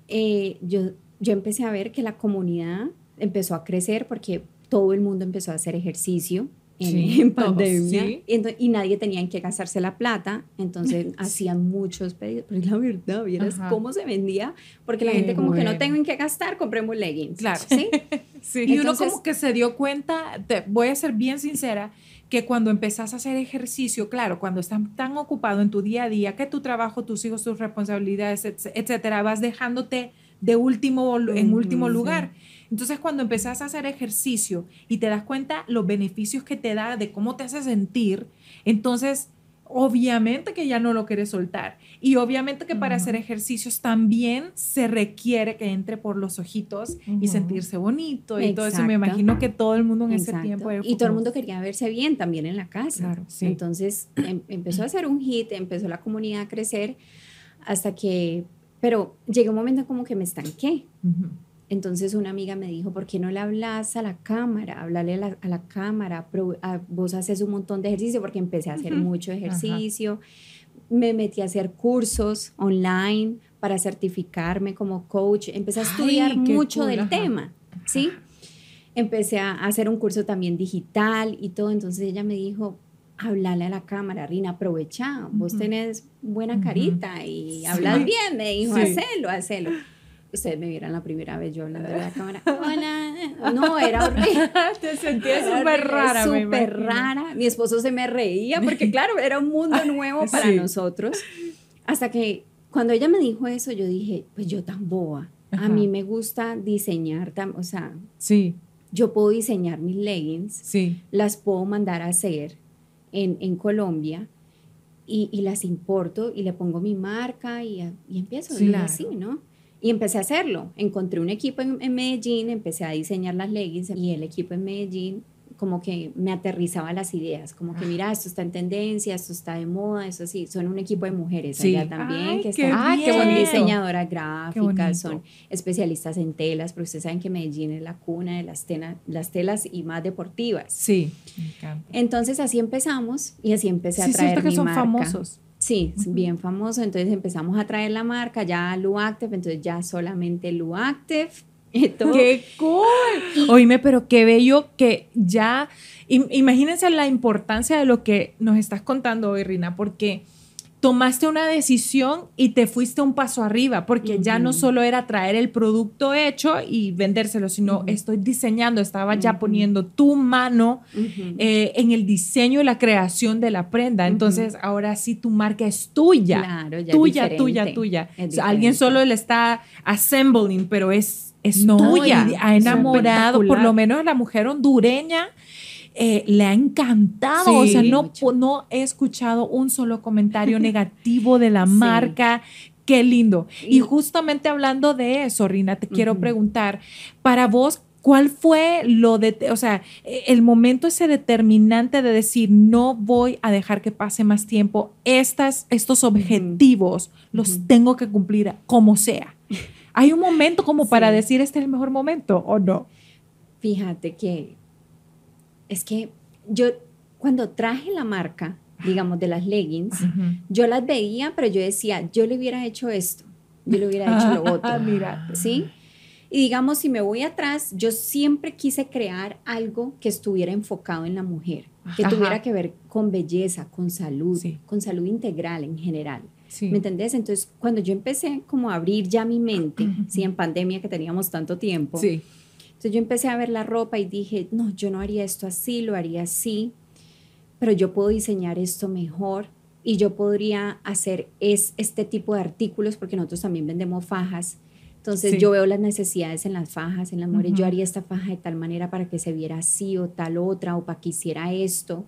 eh, yo, yo empecé a ver que la comunidad empezó a crecer porque todo el mundo empezó a hacer ejercicio en, Sí, en todos, pandemia sí. y, ento- y nadie tenía en qué gastarse la plata, entonces hacían muchos pedidos, pero es la verdad, vieras Ajá. cómo se vendía, porque la Qué gente como que no bueno. tengo en qué gastar, compremos leggings. Claro. ¿sí? Sí. Y uno Entonces- como que se dio cuenta, te voy a ser bien sincera, que cuando empezás a hacer ejercicio, claro, cuando estás tan ocupado en tu día a día, que tu trabajo, tus hijos, tus responsabilidades, etc- etcétera, vas dejándote de último, en último sí. Entonces, cuando empezás a hacer ejercicio y te das cuenta los beneficios que te da, de cómo te hace sentir, entonces, obviamente que ya no lo quieres soltar. Y obviamente que para hacer ejercicios también se requiere que entre por los ojitos y sentirse bonito y todo eso. Me Exacto. imagino que todo el mundo en ese Exacto. tiempo Y todo el mundo quería verse bien también en la casa. Claro, sí. Entonces em- empezó a ser un hit, empezó la comunidad a crecer hasta que, pero llegó un momento como que me estanqué. Ujú. Entonces una amiga me dijo, ¿por qué no le hablas a la cámara? Háblale a la, a la cámara, pro- a- vos haces un montón de ejercicio porque empecé a hacer Ujú. mucho ejercicio. Me metí a hacer cursos online para certificarme como coach. Empecé a estudiar mucho cool, del ajá. tema, ¿sí? Empecé a hacer un curso también digital y todo. Entonces ella me dijo, háblale a la cámara, Rina, aprovecha, vos Ujú. tenés buena carita y Sí. hablas bien, me dijo, Sí. hacelo, hacelo. Ustedes me vieran la primera vez yo hablando a la cámara. Hola. No, era horrible. Te sentías súper rara, Súper rara. Mi esposo se me reía porque, claro, era un mundo nuevo para Sí. nosotros. Hasta que cuando ella me dijo eso, yo dije, pues yo tan boba. Ajá. A mí me gusta diseñar, o sea, Sí, yo puedo diseñar mis leggings, sí. las puedo mandar a hacer en, en Colombia y, y las importo y le pongo mi marca y, a- y empiezo. Y Claro. así, ¿no? Y empecé a hacerlo. Encontré un equipo en, en Medellín, empecé a diseñar las leggings y el equipo en Medellín como que me aterrizaba las ideas, como que mira, esto está en tendencia, esto está de moda, eso sí, son un equipo de mujeres Sí. allá también, Ay, que qué están, Ah, son diseñadoras gráficas, son especialistas en telas, pero ustedes saben que Medellín es la cuna de las, telas y más deportivas. Sí, me encanta. Entonces así empezamos y así empecé Sí, a traer siento que mi son marca. famosos. Sí, es bien famoso. Entonces empezamos a traer la marca ya Luactive, entonces ya solamente Luactive. todo. ¡Qué cool! Oíme, pero qué bello que ya. im- imagínense la importancia de lo que nos estás contando hoy, Rina, porque tomaste una decisión y te fuiste un paso arriba, porque ya no solo era traer el producto hecho y vendérselo, sino estoy diseñando, estaba ya poniendo tu mano eh, en el diseño y la creación de la prenda. Entonces, ahora sí tu marca es tuya. Claro, ya es tuya, diferente, tuya, tuya. es O sea, alguien solo le está assembling, pero es, es No, tuya. ha enamorado, por lo menos la mujer hondureña. Eh, le ha encantado, o sea, no, mucho. no he escuchado un solo comentario negativo de la Sí. marca. Qué lindo. Y Y- justamente hablando de eso, Rina, te quiero preguntar, para vos, ¿cuál fue lo de, o sea, eh, el momento ese determinante de decir, no voy a dejar que pase más tiempo, estas, estos objetivos los tengo que cumplir como sea? ¿Hay un momento como para decir este es el mejor momento o no? Fíjate que es que yo cuando traje la marca, digamos, de las leggings, yo las veía, pero yo decía, yo le hubiera hecho esto, yo le hubiera hecho lo otro. Mira. ¿sí? Y digamos, si me voy atrás, yo siempre quise crear algo que estuviera enfocado en la mujer, que Ajá. tuviera que ver con belleza, con salud, Sí. con salud integral en general. Sí. ¿Me entendés? Entonces, cuando yo empecé como a abrir ya mi mente, sí, en pandemia que teníamos tanto tiempo, Sí. Entonces yo empecé a ver la ropa y dije, no, yo no haría esto así, lo haría así, pero yo puedo diseñar esto mejor y yo podría hacer es, este tipo de artículos porque nosotros también vendemos fajas. Entonces Sí. yo veo las necesidades en las fajas, en las mujeres, Ujú. yo haría esta faja de tal manera para que se viera así o tal otra o para que hiciera esto.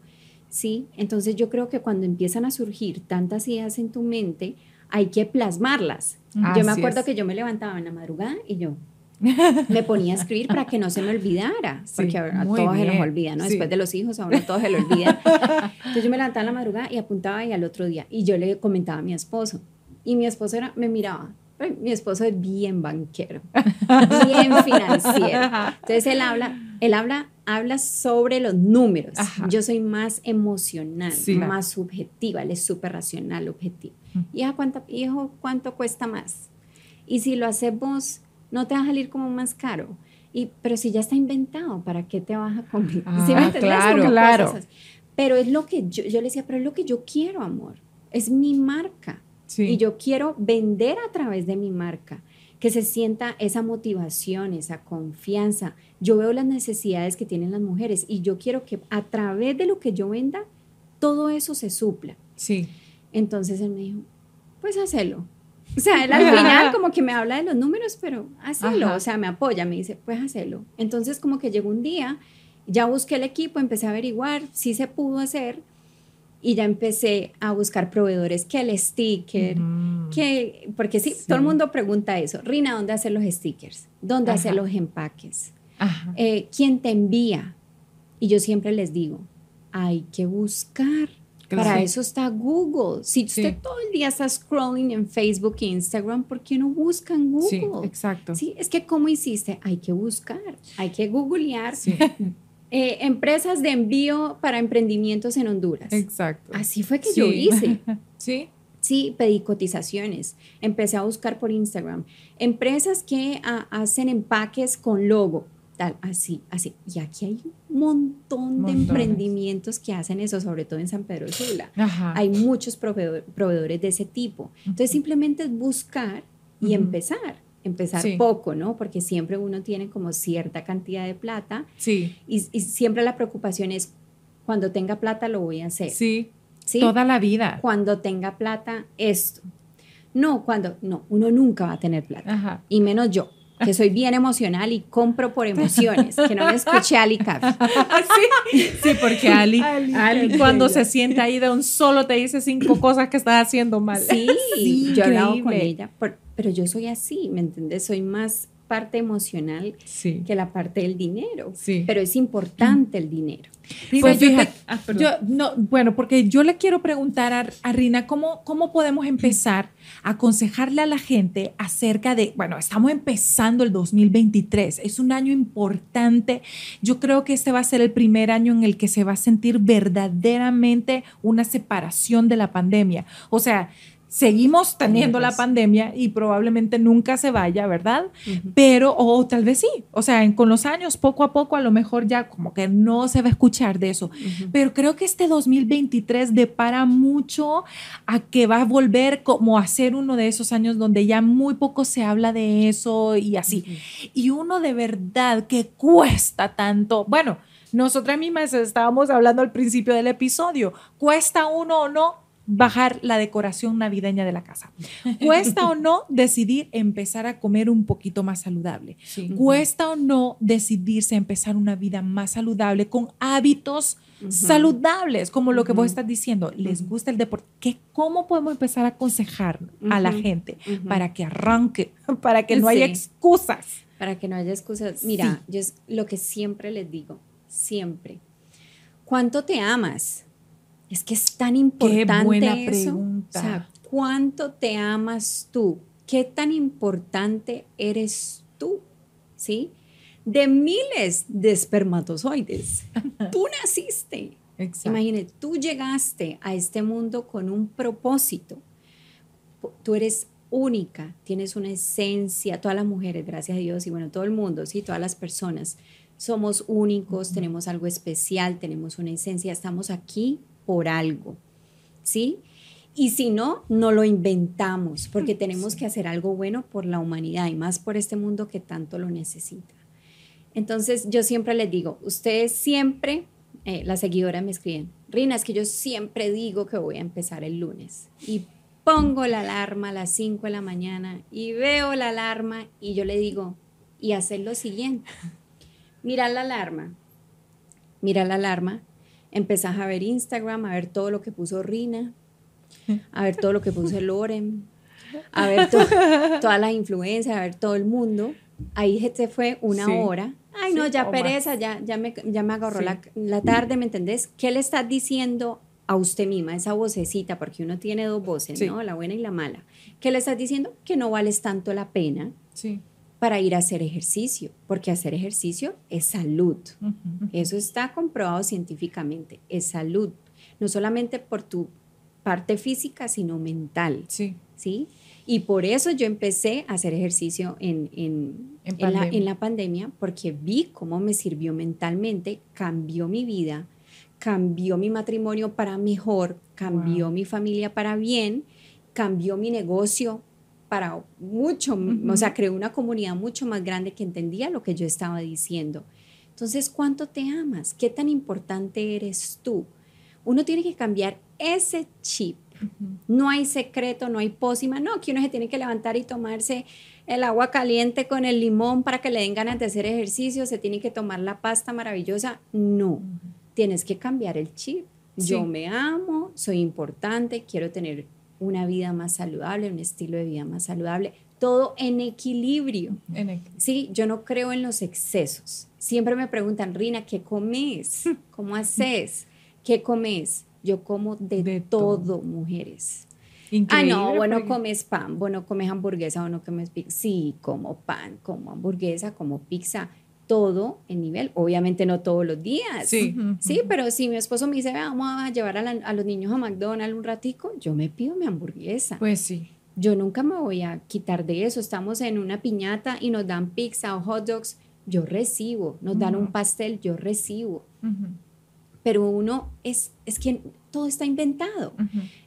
¿Sí? Entonces yo creo que cuando empiezan a surgir tantas ideas en tu mente, hay que plasmarlas. yo me acuerdo es. que yo me levantaba en la madrugada y yo, me ponía a escribir para que no se me olvidara, Sí, porque a, todos se nos bien, olvida, ¿no? sí. Después de los hijos, a uno todo se le olvida. Entonces yo me levantaba en la madrugada y apuntaba y al otro día, y yo le comentaba a mi esposo, y mi esposo era, me miraba, "Ay, mi esposo es bien banquero, bien financiero. Entonces él habla, él habla, habla sobre los números. Ajá. Yo soy más emocional, Sí. más subjetiva, él es súper racional, objetivo. Hija, ¿cuánto, hijo, ¿cuánto cuesta más? Y si lo hacemos, no te va a salir como más caro. Y, pero si ya está inventado, ¿para qué te vas a comer? Ah, ¿Sí me claro, claro. Pero es lo que yo, yo le decía, pero es lo que yo quiero, amor. Es mi marca. Sí. Y yo quiero vender a través de mi marca, que se sienta esa motivación, esa confianza. Yo veo las necesidades que tienen las mujeres y yo quiero que a través de lo que yo venda, todo eso se supla. Sí. Entonces él me dijo, pues hacelo. O sea, él al final como que me habla de los números, pero. Ajá. O sea, me apoya, me dice, pues hacelo. Entonces como que llegó un día, ya busqué el equipo, empecé a averiguar si se pudo hacer y ya empecé a buscar proveedores, que el sticker, Ujú. que, porque sí, Sí. todo el mundo pregunta eso. Rina, ¿dónde hacer los stickers? ¿Dónde hacer Ajá. los empaques? Eh, ¿Quién te envía? Y yo siempre les digo, hay que buscar. Para Sí. eso está Google. Si Sí. usted todo el día está scrolling en Facebook e Instagram, ¿por qué no busca en Sí, Google? exacto. Sí, es que ¿cómo hiciste? Hay que buscar, hay que googlear Sí, eh, empresas de envío para emprendimientos en Honduras. exacto. Así fue que yo hice. Sí. Sí, pedí cotizaciones, empecé a buscar por Instagram. Empresas que ah, hacen empaques con logo, tal, así, así. Y aquí hay un montón de emprendimientos que hacen eso, sobre todo en San Pedro Sula. Ajá. Hay muchos proveedor- proveedores de ese tipo. Entonces simplemente es buscar y empezar. Empezar Sí. poco, ¿no? Porque siempre uno tiene como cierta cantidad de plata Sí. y, y siempre la preocupación es, cuando tenga plata lo voy a hacer. Sí. ¿sí? Toda la vida. cuando tenga plata, esto. No, cuando, no, uno nunca va a tener plata. Ajá. Y menos yo, que soy bien emocional y compro por emociones, que no me escuché Ali Café. Sí, sí, porque Ali, Ali, Ali qué cuando se sienta ahí de un solo te dice cinco cosas que estás haciendo mal. Sí, Sí, yo he hablado con increíble. ella, por- pero yo soy así, ¿me entiendes? Soy más parte emocional Sí. que la parte del dinero. Sí. Pero es importante el dinero. Pues yo te- fíjate, ah, yo, no, bueno, porque yo le quiero preguntar a, a Rina, ¿cómo, ¿cómo podemos empezar a aconsejarle a la gente acerca de, bueno, estamos empezando el 2023, es un año importante, yo creo que este va a ser el primer año en el que se va a sentir verdaderamente una separación de la pandemia. O sea, seguimos teniendo la pandemia y probablemente nunca se vaya, ¿verdad? Ujú. pero o tal vez sí, o sea, en- con los años, poco a poco, a lo mejor ya como que no se va a escuchar de eso, pero creo que este 2023 depara mucho a que va a volver como a ser uno de esos años donde ya muy poco se habla de eso y así, y uno de verdad que cuesta tanto, bueno, nosotras mismas estábamos hablando al principio del episodio, cuesta uno o no bajar la decoración navideña de la casa. Cuesta o no decidir empezar a comer un poquito más saludable. Sí. Cuesta o no decidirse a empezar una vida más saludable con hábitos saludables, como lo que vos estás diciendo. Les gusta el deporte. ¿Qué, ¿Cómo podemos empezar a aconsejar a la gente para que arranque, para que no haya excusas? Para que no haya excusas. Mira, yo es lo que siempre les digo, siempre. ¿Cuánto te amas? Es que es tan importante buena eso. pregunta. O sea, ¿cuánto te amas tú? ¿Qué tan importante eres tú? ¿Sí? De miles de espermatozoides. tú naciste. Exacto. Imagínate, tú llegaste a este mundo con un propósito. Tú eres única, tienes una esencia, todas las mujeres, gracias a Dios, y bueno, todo el mundo, sí, todas las personas, somos únicos, tenemos algo especial, tenemos una esencia, estamos aquí por algo, ¿sí? Y si no, no lo inventamos, porque tenemos que hacer algo bueno por la humanidad y más por este mundo que tanto lo necesita. Entonces, yo siempre les digo, ustedes siempre, eh, las seguidoras me escriben, Rina, es que yo siempre digo que voy a empezar el lunes y pongo la alarma a las 5 de la mañana y veo la alarma y yo le digo, y hacer lo siguiente, mira la alarma, mira la alarma, empezás a ver Instagram, a ver todo lo que puso Rina, a ver todo lo que puso Loren, a ver to- todas las influencias, a ver todo el mundo. Ahí se fue una Sí. hora. Ay, no, ya pereza, más. ya, ya, me, ya me agarró Sí. la, la tarde, ¿me entendés? ¿Qué le estás diciendo a usted misma, esa vocecita? Porque uno tiene dos voces, Sí. ¿no? La buena y la mala. ¿Qué le estás diciendo? Que no vales tanto la pena Sí. Para ir a hacer ejercicio, porque hacer ejercicio es salud. Eso está comprobado científicamente, es salud, no solamente por tu parte física, sino mental, Sí. ¿sí? Y por eso yo empecé a hacer ejercicio en, en, En en la, en la pandemia, porque vi cómo me sirvió mentalmente, cambió mi vida, cambió mi matrimonio para mejor, cambió mi familia para bien, cambió mi negocio para mucho, o sea, creó una comunidad mucho más grande que entendía lo que yo estaba diciendo. Entonces, ¿cuánto te amas? ¿Qué tan importante eres tú? Uno tiene que cambiar ese chip. No hay secreto, no hay pócima, no, que uno se tiene que levantar y tomarse el agua caliente con el limón para que le den ganas de hacer ejercicio, se tiene que tomar la pasta maravillosa. No, tienes que cambiar el chip. Yo me amo, soy importante, quiero tener una vida más saludable, un estilo de vida más saludable, todo en equilibrio. En Sí, yo no creo en los excesos. Siempre me preguntan, Rina, ¿qué comes? ¿Cómo haces? ¿Qué comes? Yo como de, De todo, todo. mujeres. Ah, no, bueno, porque- comes pan, bueno, comes hamburguesa, bueno, comes pizza. Sí, como pan, como hamburguesa, como pizza, todo en nivel. Obviamente no todos los días. Sí. Sí, pero si mi esposo me dice, "Ve, vamos a llevar a, la- a los niños a McDonald's un ratico, yo me pido mi hamburguesa. Pues sí. Yo nunca me voy a quitar de eso. Estamos en una piñata y nos dan pizza o hot dogs, yo recibo. Nos dan un pastel, yo recibo. Pero uno es, es que todo está inventado.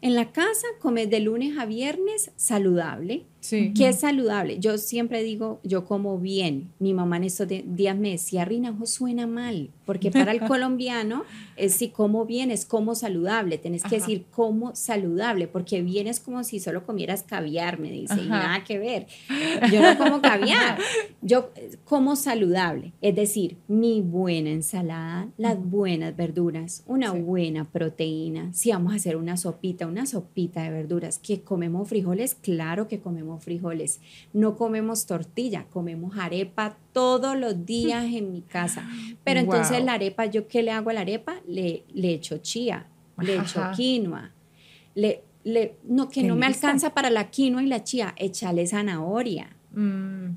En la casa comes de lunes a viernes saludable. Sí. ¿Qué es saludable? Yo siempre digo, yo como bien. Mi mamá en estos días me decía, Rina, eso suena mal, porque para el colombiano es si como bien, es como saludable. Tenés que Ajá. decir como saludable, porque bien es como si solo comieras caviar, me dice, y Ajá. nada que ver. Yo no como caviar, yo eh, como saludable. Es decir, mi buena ensalada, las buenas verduras, una Sí. buena proteína. Si vamos a hacer una sopita, una sopita de verduras, que comemos frijoles, claro que comemos frijoles. No comemos tortilla, comemos arepa todos los días en mi casa. Pero entonces Wow. la arepa, ¿yo qué le hago a la arepa? Le, le echo chía, le echo quinoa, le, le, no, que no me lista. alcanza para la quinoa y la chía, échale zanahoria. Mm.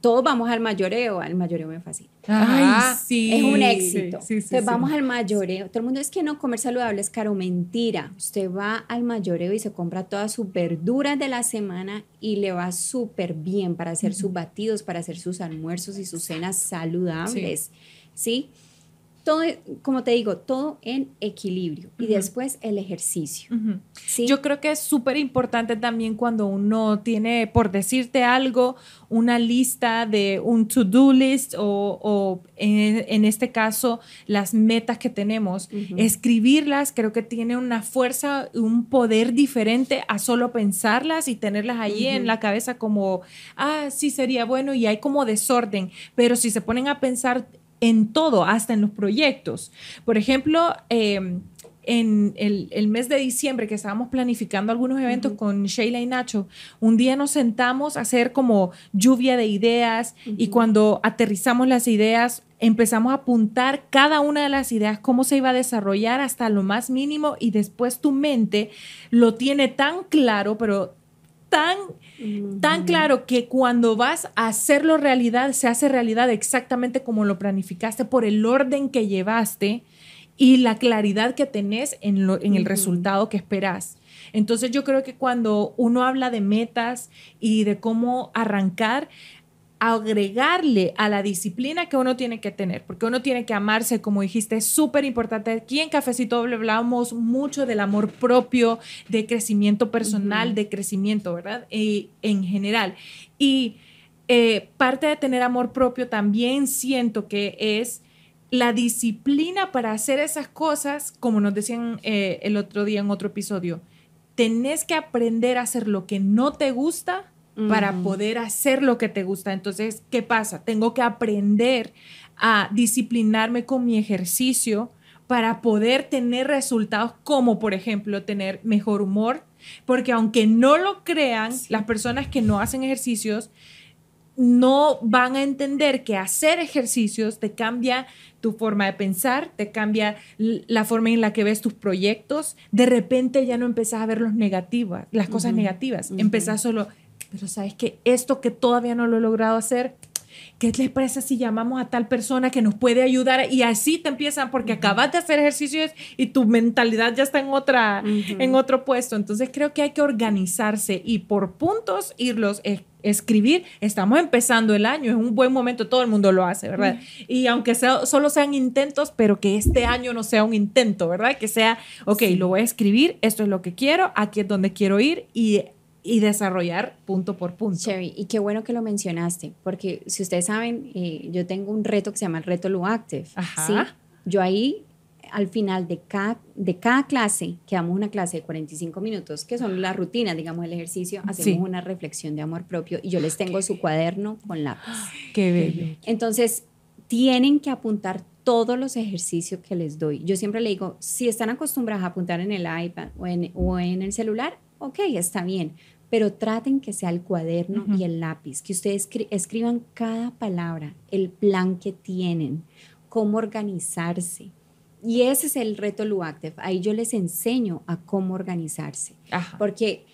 Todos vamos al mayoreo, al mayoreo me fascina. Ay, sí. Es un éxito. Sí, sí, Entonces vamos al mayoreo. Todo el mundo es que no comer saludable es caro. Mentira. Usted va al mayoreo y se compra todas sus verduras de la semana y le va súper bien para hacer sus batidos, para hacer sus almuerzos y sus cenas saludables. ¿Sí? Todo, como te digo, todo en equilibrio. Y después el ejercicio. ¿sí? Yo creo que es súper importante también cuando uno tiene, por decirte algo, una lista de un to-do list o, o en, en este caso las metas que tenemos, escribirlas creo que tiene una fuerza, un poder diferente a solo pensarlas y tenerlas ahí en la cabeza como, ah, sí sería bueno y hay como desorden, pero si se ponen a pensar en todo, hasta en los proyectos. Por ejemplo, eh, en el, el mes de diciembre que estábamos planificando algunos eventos con Sheila y Nacho, un día nos sentamos a hacer como lluvia de ideas y cuando aterrizamos las ideas empezamos a apuntar cada una de las ideas, cómo se iba a desarrollar hasta lo más mínimo y después tu mente lo tiene tan claro, pero tan tan claro que cuando vas a hacerlo realidad, se hace realidad exactamente como lo planificaste por el orden que llevaste y la claridad que tenés en, lo- en el resultado que esperas. Entonces yo creo que cuando uno habla de metas y de cómo arrancar, agregarle a la disciplina que uno tiene que tener, porque uno tiene que amarse, como dijiste, es súper importante. Aquí en Cafecito Doble hablamos mucho del amor propio, de crecimiento personal, de crecimiento, ¿verdad? Y en general. Y eh, parte de tener amor propio también siento que es la disciplina para hacer esas cosas, como nos decían eh, el otro día en otro episodio, tenés que aprender a hacer lo que no te gusta para poder hacer lo que te gusta. Entonces, ¿qué pasa? Tengo que aprender a disciplinarme con mi ejercicio para poder tener resultados como, por ejemplo, tener mejor humor, porque aunque no lo crean, las personas que no hacen ejercicios no van a entender que hacer ejercicios te cambia tu forma de pensar, te cambia la forma en la que ves tus proyectos. De repente ya no empezás a ver los negativas, las cosas negativas. ujú. Empezás solo, pero sabes que esto que todavía no lo he logrado hacer, ¿qué les parece si llamamos a tal persona que nos puede ayudar? Y así te empiezan, porque acabas de hacer ejercicios y tu mentalidad ya está en, otra, en otro puesto. Entonces creo que hay que organizarse y por puntos irlos eh, escribir. Estamos empezando el año, es un buen momento, todo el mundo lo hace, ¿verdad? Y aunque sea, solo sean intentos, pero que este año no sea un intento, ¿verdad? Que sea, ok, lo voy a escribir, esto es lo que quiero, aquí es donde quiero ir y y desarrollar punto por punto. Chévere, y qué bueno que lo mencionaste, porque si ustedes saben, eh, yo tengo un reto que se llama el reto Luactive. Ajá. ¿sí? Yo ahí, al final de cada, de cada clase, que damos una clase de 45 minutos, que son las rutinas, digamos, el ejercicio, hacemos Sí. una reflexión de amor propio y yo les tengo su cuaderno con lápiz. Qué bello. Entonces, tienen que apuntar todos los ejercicios que les doy. Yo siempre le digo, si están acostumbrados a apuntar en el iPad o en, o en el celular, ok, está bien, pero traten que sea el cuaderno y el lápiz, que ustedes escri- escriban cada palabra, el plan que tienen, cómo organizarse. Y ese es el reto Luactive. Ahí yo les enseño a cómo organizarse. Ajá. Porque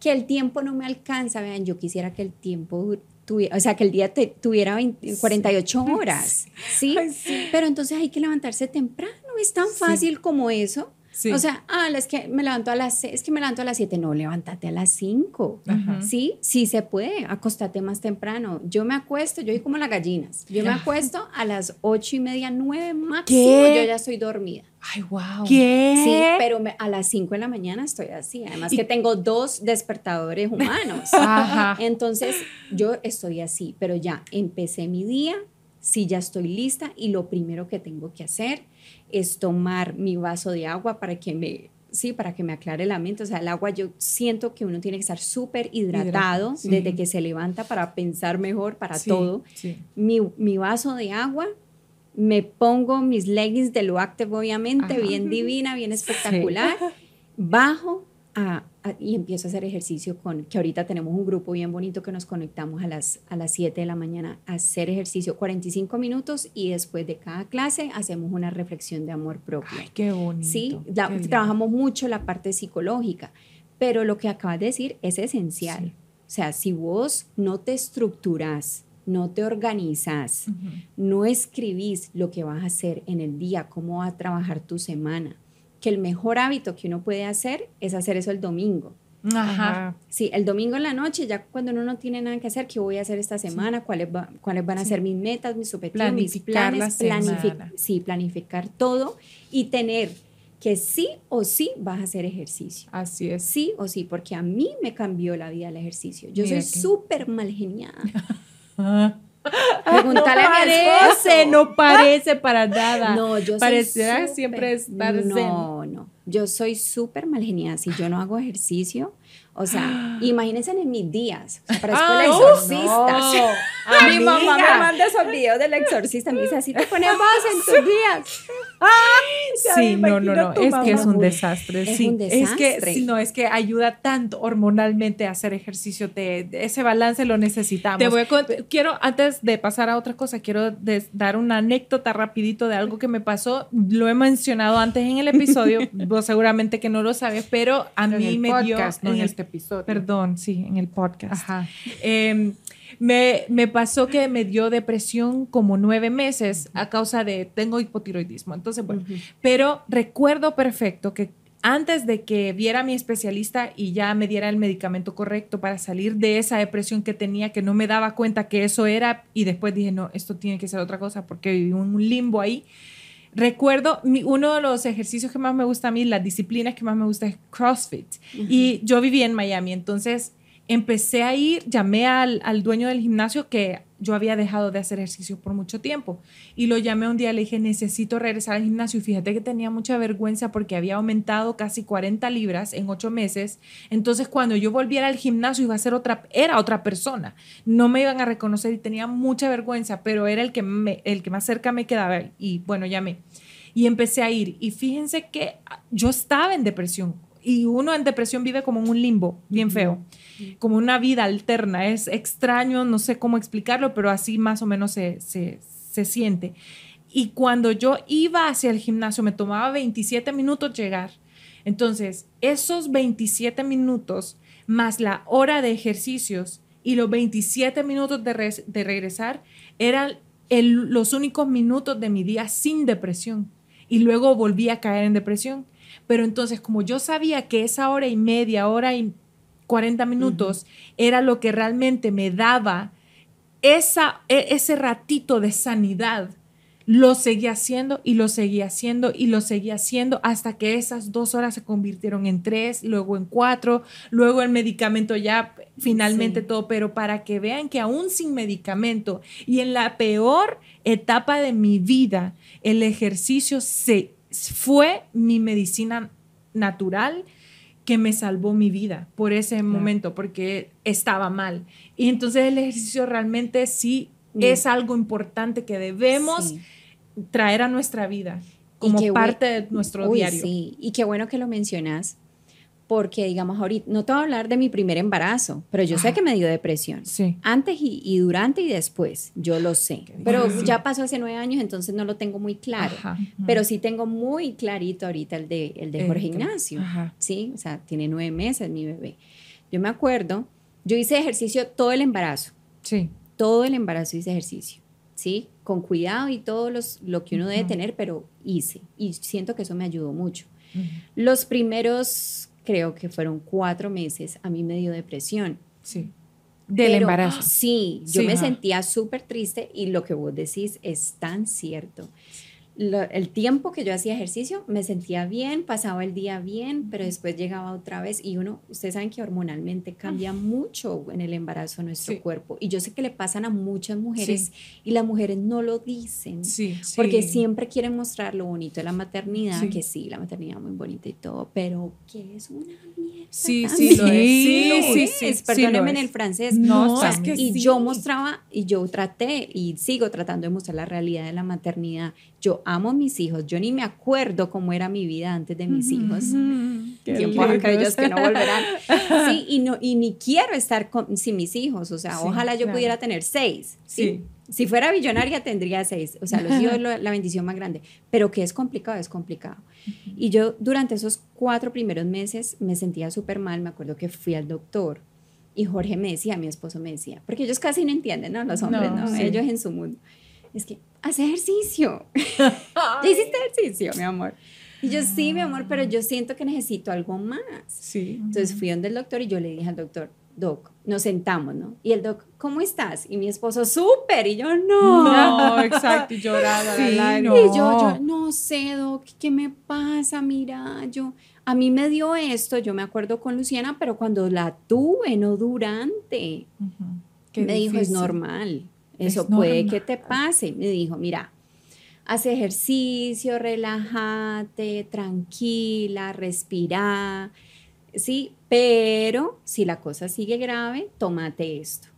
que el tiempo no me alcanza, vean, yo quisiera que el tiempo tuviera, o sea, que el día te- tuviera 20 48 horas, ¿sí? Ay, sí. Pero entonces hay que levantarse temprano, es tan fácil como eso. Sí. O sea, ah, es que me levanto a las 6, es que me levanto a las 7, no, levántate a las 5. Ajá. Sí, sí se puede, acostate más temprano. Yo me acuesto, yo soy como las gallinas, yo me acuesto a las 8 y media, 9 máximo, ¿Qué? yo ya estoy dormida. Ay, wow. ¿Qué? Sí, pero me- a las 5 de la mañana estoy así. Además que tengo dos despertadores humanos. Ajá. Entonces, yo estoy así, pero ya empecé mi día, sí ya estoy lista y lo primero que tengo que hacer es tomar mi vaso de agua para que me sí, para que me aclare la mente, o sea, el agua yo siento que uno tiene que estar súper hidratado sí. desde que se levanta para pensar mejor para Sí, todo sí. mi, mi vaso de agua, me pongo mis leggings de Loactive, obviamente, Ajá. bien divina, bien espectacular, bajo a- y empiezo a hacer ejercicio con, que ahorita tenemos un grupo bien bonito que nos conectamos a las, a las 7 de la mañana a hacer ejercicio 45 minutos y después de cada clase hacemos una reflexión de amor propio. Ay, qué bonito. Sí, la- qué trabajamos mucho la parte psicológica, pero lo que acabas de decir es esencial. Sí. O sea, si vos no te estructuras, no te organizas, Ujú. no escribís lo que vas a hacer en el día, cómo va a trabajar tu semana, que el mejor hábito que uno puede hacer es hacer eso el domingo. Ajá. Sí, el domingo en la noche, ya cuando uno no tiene nada que hacer, ¿qué voy a hacer esta semana? ¿Cuáles, va- cuáles van a Sí. ser mis metas, mis objetivos, mis Planificar la planes? Planific- semana. sí, planificar todo y tener que sí o sí vas a hacer ejercicio. Así es. Sí o sí, porque a mí me cambió la vida el ejercicio. Yo Mira soy súper mal geniada. Pregúntale no a mi esposo. no parece para nada. No, yo súper- siempre estar. No, no. Yo soy súper mal geniada. Si yo no hago ejercicio, o sea, imagínense en mis días. O sea, parezco Ay, el oh, exorcista. no. Mi mamá me manda esos videos del exorcista. Me dice, así te pones más en tus días. Ya Sí, no, no, no, es mamá. que es un desastre. es sí. un Es que, desastre. sí, no, es que ayuda tanto hormonalmente a hacer ejercicio. Te, ese balance lo necesitamos. Te voy a quiero, antes de pasar a otra cosa, quiero dar una anécdota rapidito de algo que me pasó. Lo he mencionado antes en el episodio, vos seguramente que no lo sabes, pero a Pero en mí el me podcast, dio... no en el- este episodio. Perdón, sí, en el podcast. Ajá. Eh, me, me pasó que me dio depresión como nueve meses a causa de, tengo hipotiroidismo. Entonces, bueno, pero recuerdo perfecto que antes de que viera a mi especialista y ya me diera el medicamento correcto para salir de esa depresión que tenía, que no me daba cuenta que eso era, y después dije, no, esto tiene que ser otra cosa porque viví un limbo ahí. Recuerdo, mi- uno de los ejercicios que más me gusta a mí, las disciplinas que más me gusta es CrossFit. Y yo vivía en Miami, entonces empecé a ir, llamé al, al dueño del gimnasio que yo había dejado de hacer ejercicio por mucho tiempo. Y lo llamé un día, le dije, necesito regresar al gimnasio. Y fíjate que tenía mucha vergüenza porque había aumentado casi 40 libras en ocho meses. Entonces cuando yo volviera al gimnasio iba a ser otra, era otra persona. No me iban a reconocer y tenía mucha vergüenza, pero era el que, el que más cerca me quedaba. Y bueno, llamé. Y empecé a ir. Y fíjense que yo estaba en depresión. Y uno en depresión vive como en un limbo, bien feo, como una vida alterna. Es extraño, no sé cómo explicarlo, pero así más o menos se, se, se siente. Y cuando yo iba hacia el gimnasio, me tomaba 27 minutos llegar. Entonces, esos 27 minutos más la hora de ejercicios y los 27 minutos de, res- de regresar eran el- los únicos minutos de mi día sin depresión. Y luego volví a caer en depresión. Pero entonces, como yo sabía que esa hora y media, hora y 40 minutos era lo que realmente me daba esa, e- ese ratito de sanidad, lo seguí haciendo y lo seguí haciendo y lo seguí haciendo hasta que esas dos horas se convirtieron en tres, luego en cuatro, luego el medicamento ya finalmente Sí. todo, pero para que vean que aún sin medicamento y en la peor etapa de mi vida, el ejercicio se, fue mi medicina natural que me salvó mi vida por ese momento, porque estaba mal. Y entonces el ejercicio realmente sí Mm. es algo importante que debemos Sí. traer a nuestra vida como parte de nuestro Uy, diario. Sí, y qué bueno que lo mencionas, porque digamos ahorita, no te voy a hablar de mi primer embarazo, pero yo sé que me dio depresión. Sí. Antes y, y durante y después, yo lo sé. Pero ya pasó hace nueve años, entonces no lo tengo muy claro. Ajá. Pero sí tengo muy clarito ahorita el de, el de Jorge Ignacio. ajá. Sí, o sea, tiene nueve meses mi bebé. Yo me acuerdo, yo hice ejercicio todo el embarazo, Sí. todo el embarazo hice ejercicio, ¿sí? Con cuidado y todo los, lo que uno debe tener, pero hice. Y siento que eso me ayudó mucho. Los primeros, creo que fueron cuatro meses, a mí me dio depresión. Sí. Del Pero, embarazo. Sí, yo Sí. me Ajá. sentía súper triste y lo que vos decís es tan cierto. Lo- el tiempo que yo hacía ejercicio me sentía bien, pasaba el día bien, pero después llegaba otra vez y uno, ustedes saben que hormonalmente cambia mucho en el embarazo nuestro Sí. cuerpo y yo sé que le pasan a muchas mujeres y las mujeres no lo dicen. Sí. sí. Porque siempre quieren mostrar lo bonito de la maternidad, Sí. que sí, la maternidad muy bonita y todo, pero que es una mierda. Sí, sí lo es. Sí, Sí, es. sí, sí, Perdónenme sí en el francés. No, O sea, es que y sí. yo mostraba y yo traté y sigo tratando de mostrar la realidad de la maternidad. Yo amo a mis hijos. Yo ni me acuerdo cómo era mi vida antes de mis hijos. Qué Tiempos lindo. aquellos que no volverán. Sí, y, no, y ni quiero estar con, sin mis hijos. O sea, Sí, ojalá yo claro. pudiera tener seis. ¿sí? Sí. Si fuera billonaria tendría seis. O sea, los hijos lo- la bendición más grande. Pero que es complicado, es complicado. Y yo durante esos cuatro primeros meses me sentía súper mal. Me acuerdo que fui al doctor y Jorge me decía, mi esposo me decía, porque ellos casi no entienden, ¿no? Los hombres, No, ¿no? sí. Ellos en su mundo. Es que, haz ejercicio. ¿Ya hiciste ejercicio, mi amor? Y yo, sí, mi amor, pero yo siento que necesito algo más. Sí. Entonces fui donde el doctor y yo le dije al doctor, Doc, nos sentamos, ¿no? Y el doc, ¿cómo estás? Y mi esposo, súper. Y yo, no. No, exacto. y Lloraba. Sí, la no. Y yo, yo, no sé, Doc, ¿qué me pasa? Mira, yo, a mí me dio esto, yo me acuerdo con Luciana, pero cuando la tuve, no durante. Ujú. Qué me dijo, es difícil. Es eso puede que te pase. Me dijo, mira, haz ejercicio, relájate, tranquila, respira, sí, pero si la cosa sigue grave, tómate esto.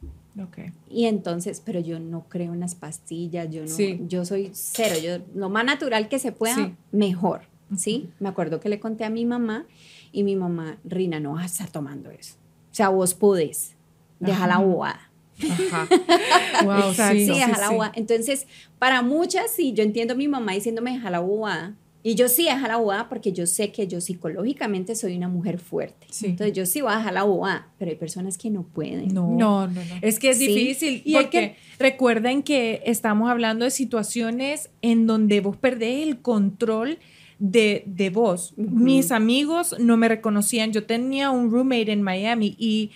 Ok. Y entonces, pero yo no creo en las pastillas, yo no, Sí. yo soy cero, yo lo más natural que se pueda, Sí. mejor, ¿sí? Me acuerdo que le conté a mi mamá y mi mamá, Rina, no vas a estar tomando eso. O sea, vos podés, deja la bobada. Ajá. Wow, Exacto. Sí, sí. deja la bobada. Entonces, para muchas, sí, yo entiendo a mi mamá diciéndome deja la bobada. Y yo sí deja la bobada porque yo sé que yo psicológicamente soy una mujer fuerte. Sí. Entonces, yo sí voy a dejar la bobada, pero hay personas que no pueden. No. No, no, no. Es que es Sí. difícil. Y porque recuerden que estamos hablando de situaciones en donde vos perdés el control de, de vos. Ujú. Mis amigos no me reconocían. Yo tenía un roommate en Miami y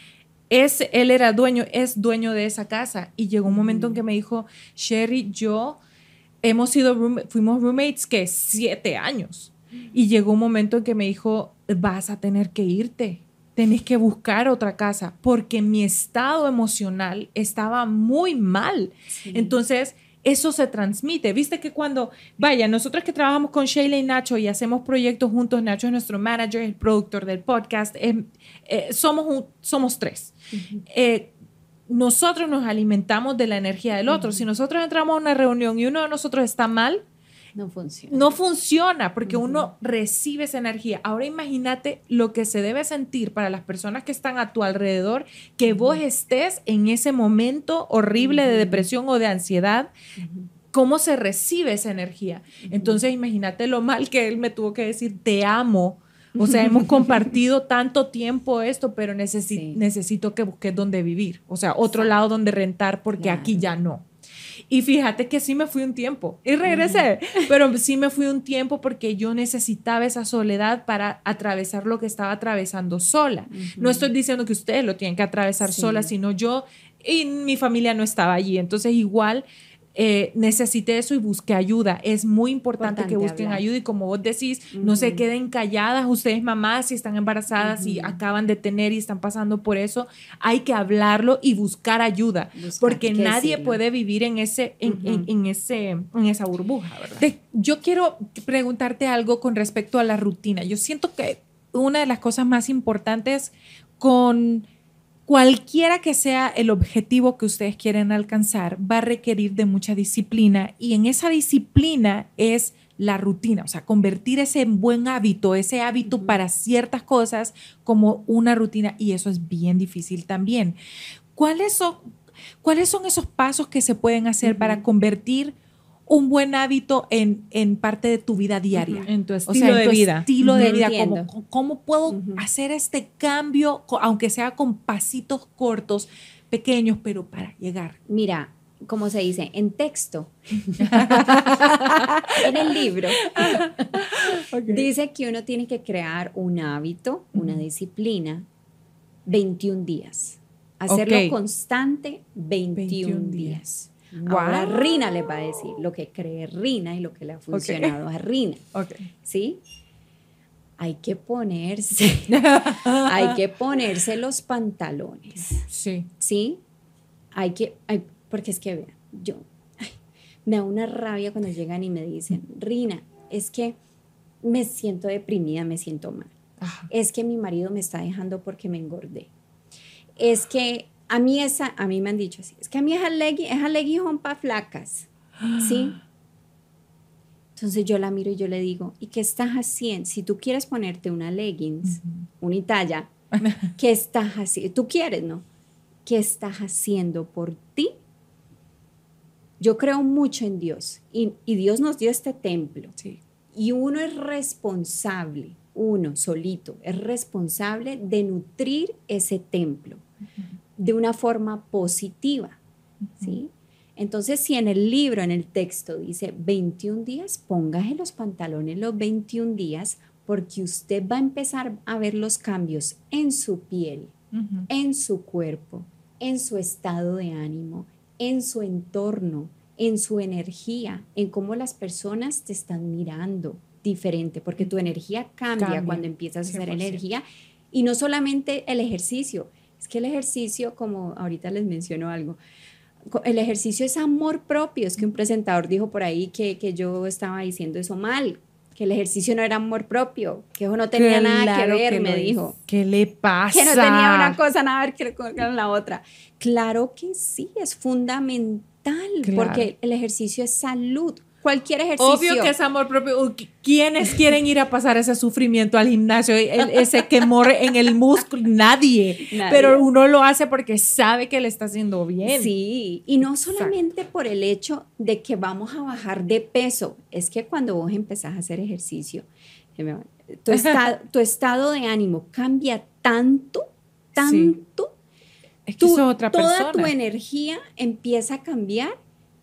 es, él era dueño, es dueño de esa casa. Y llegó un momento en que me dijo, Sherry, yo hemos sido, room- fuimos roommates que siete años. Y llegó un momento en que me dijo, vas a tener que irte, tenés que buscar otra casa, porque mi estado emocional estaba muy mal. Sí. Entonces, eso se transmite. Viste que cuando, vaya, nosotros que trabajamos con Sheila y Nacho y hacemos proyectos juntos, Nacho es nuestro manager, el productor del podcast, eh, eh, somos, un- somos tres. Eh, nosotros nos alimentamos de la energía del otro. Si nosotros entramos a una reunión y uno de nosotros está mal, no funciona. no funciona porque uno recibe esa energía. Ahora imagínate lo que se debe sentir para las personas que están a tu alrededor, que vos estés en ese momento horrible de depresión o de ansiedad. ¿Cómo se recibe esa energía? Entonces imagínate lo mal que él me tuvo que decir, te amo, O sea, hemos compartido tanto tiempo esto, pero necesi- Sí. necesito que busques dónde vivir. O sea, otro lado donde rentar porque Claro. aquí ya no. Y fíjate que sí me fui un tiempo y regresé, pero sí me fui un tiempo porque yo necesitaba esa soledad para atravesar lo que estaba atravesando sola. No estoy diciendo que ustedes lo tienen que atravesar Sí. sola, sino yo y mi familia no estaba allí. Entonces igual eh, necesité eso y busqué ayuda. Es muy importante, que busquen hablar. ayuda y como vos decís, no se queden calladas ustedes mamás si están embarazadas y Ujú. acaban de tener y están pasando por eso. Hay que hablarlo y buscar ayuda Buscar, porque nadie decirlo. puede vivir en ese en, en- en ese en esa burbuja, ¿verdad? Te- yo quiero preguntarte algo con respecto a la rutina. Yo siento que una de las cosas más importantes con cualquiera que sea el objetivo que ustedes quieren alcanzar, va a requerir de mucha disciplina. Y en esa disciplina es la rutina, o sea, convertir ese en buen hábito, ese hábito para ciertas cosas como una rutina. Y eso es bien difícil también. ¿Cuáles son, cuáles son esos pasos que se pueden hacer para convertir un buen hábito en, en parte de tu vida diaria? En tu estilo en de tu vida. Estilo de vida. ¿Cómo, cómo puedo hacer este cambio, aunque sea con pasitos cortos, pequeños, pero para llegar? Mira, como se dice, en texto, en el libro, dice que uno tiene que crear un hábito, una disciplina, 21 días. Hacerlo constante 21, 21 días. días. Ahora Wow. Rina les va a decir lo que cree Rina y lo que le ha funcionado a Rina, Ok. ¿sí? Hay que ponerse, hay que ponerse los pantalones. Sí. ¿sí? Hay que, ay, porque es que vean, yo, ay, me da una rabia cuando llegan y me dicen, Rina, es que me siento deprimida, me siento mal. Ajá. Es que mi marido me está dejando porque me engordé. Es que a mí esa, a mí me han dicho así, es que a mí esas leggings, esas leggings son para flacas, ¿sí? Entonces yo la miro y yo le digo, ¿y qué estás haciendo? Si tú quieres ponerte una leggings, una talla, ¿qué estás haciendo? Tú quieres, ¿no? ¿Qué estás haciendo por ti? Yo creo mucho en Dios y, y Dios nos dio este templo Sí. y uno es responsable, uno solito, es responsable de nutrir ese templo de una forma positiva, ¿sí? Entonces, si en el libro, en el texto dice 21 días, póngase los pantalones los 21 días porque usted va a empezar a ver los cambios en su piel, en su cuerpo, en su estado de ánimo, en su entorno, en su energía, en cómo las personas te están mirando diferente, porque tu energía cambia, Cambia, cuando empiezas a hacer 100%. energía y no solamente el ejercicio, es que el ejercicio, como ahorita les menciono algo, el ejercicio es amor propio, es que un presentador dijo por ahí que, que yo estaba diciendo eso mal, que el ejercicio no era amor propio, que eso no tenía nada que Claro ver, que me dijo ¿Qué le pasa? que no tenía una cosa nada que ver con con la otra. Claro que sí, es fundamental, Claro. porque el ejercicio es salud. Cualquier ejercicio. Obvio que es amor propio. ¿Quiénes quieren ir a pasar ese sufrimiento al gimnasio? Ese quemor en el músculo. Nadie. Nadie. Pero uno lo hace porque sabe que le está haciendo bien. Sí, y no solamente por el hecho de que vamos a bajar de peso, es que cuando vos empezás a hacer ejercicio, tu estado, tu estado de ánimo cambia tanto, tanto, Es que tu- otra toda persona. tu energía empieza a cambiar,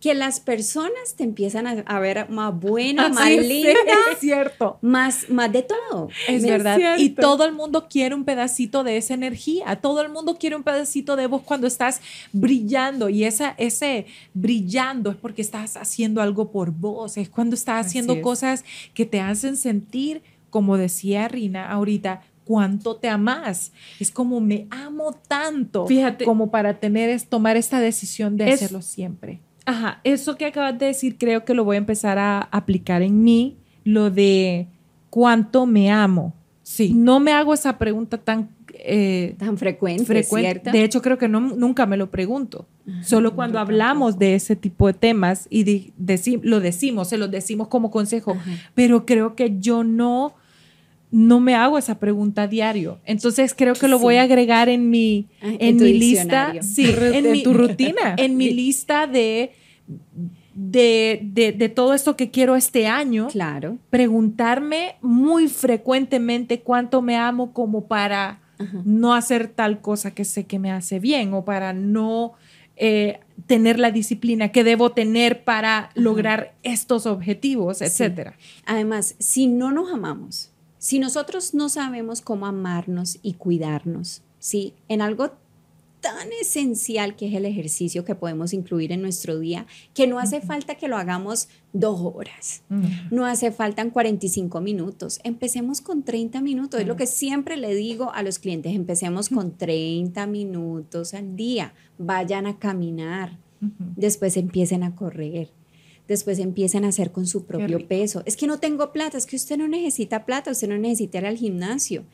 que las personas te empiezan a, a ver más buena, más Sí, sí, linda, es cierto. más, más de todo. Es ¿Me- verdad. Y todo el mundo quiere un pedacito de esa energía. Todo el mundo quiere un pedacito de vos cuando estás brillando. Y esa, ese brillando es porque estás haciendo algo por vos. Es cuando estás haciendo es. cosas que te hacen sentir, como decía Rina ahorita, cuánto te amas. Es como me amo tanto. Fíjate. Como para tener, es, tomar esta decisión de Es- hacerlo siempre. Ajá, eso que acabas de decir creo que lo voy a empezar a aplicar en mí, lo de cuánto me amo. Sí. No me hago esa pregunta tan eh, Tan frecuente, frecuente. ¿cierto? De hecho, creo que no, nunca me lo pregunto. Solo cuando hablamos de ese tipo de temas y deci- lo decimos, se lo decimos como consejo, Ajá. pero creo que yo no, no me hago esa pregunta a diario. Entonces creo que lo Sí. voy a agregar en mi, Ah, en en mi lista, sí, en en mi, tu rutina. en mi lista de de, de, de todo esto que quiero este año, Claro. preguntarme muy frecuentemente cuánto me amo como para Ajá. no hacer tal cosa que sé que me hace bien o para no eh, tener la disciplina que debo tener para lograr estos objetivos, etcétera. Además, si no nos amamos, si nosotros no sabemos cómo amarnos y cuidarnos, ¿sí? En algo tan esencial que es el ejercicio que podemos incluir en nuestro día, que no hace falta que lo hagamos dos horas, no hace falta 45 minutos, empecemos con 30 minutos, es lo que siempre le digo a los clientes, empecemos con 30 minutos al día, vayan a caminar, después empiecen a correr. Después empiecen a hacer con su propio peso. Es que no tengo plata, es que usted no necesita plata, usted no necesita ir al gimnasio.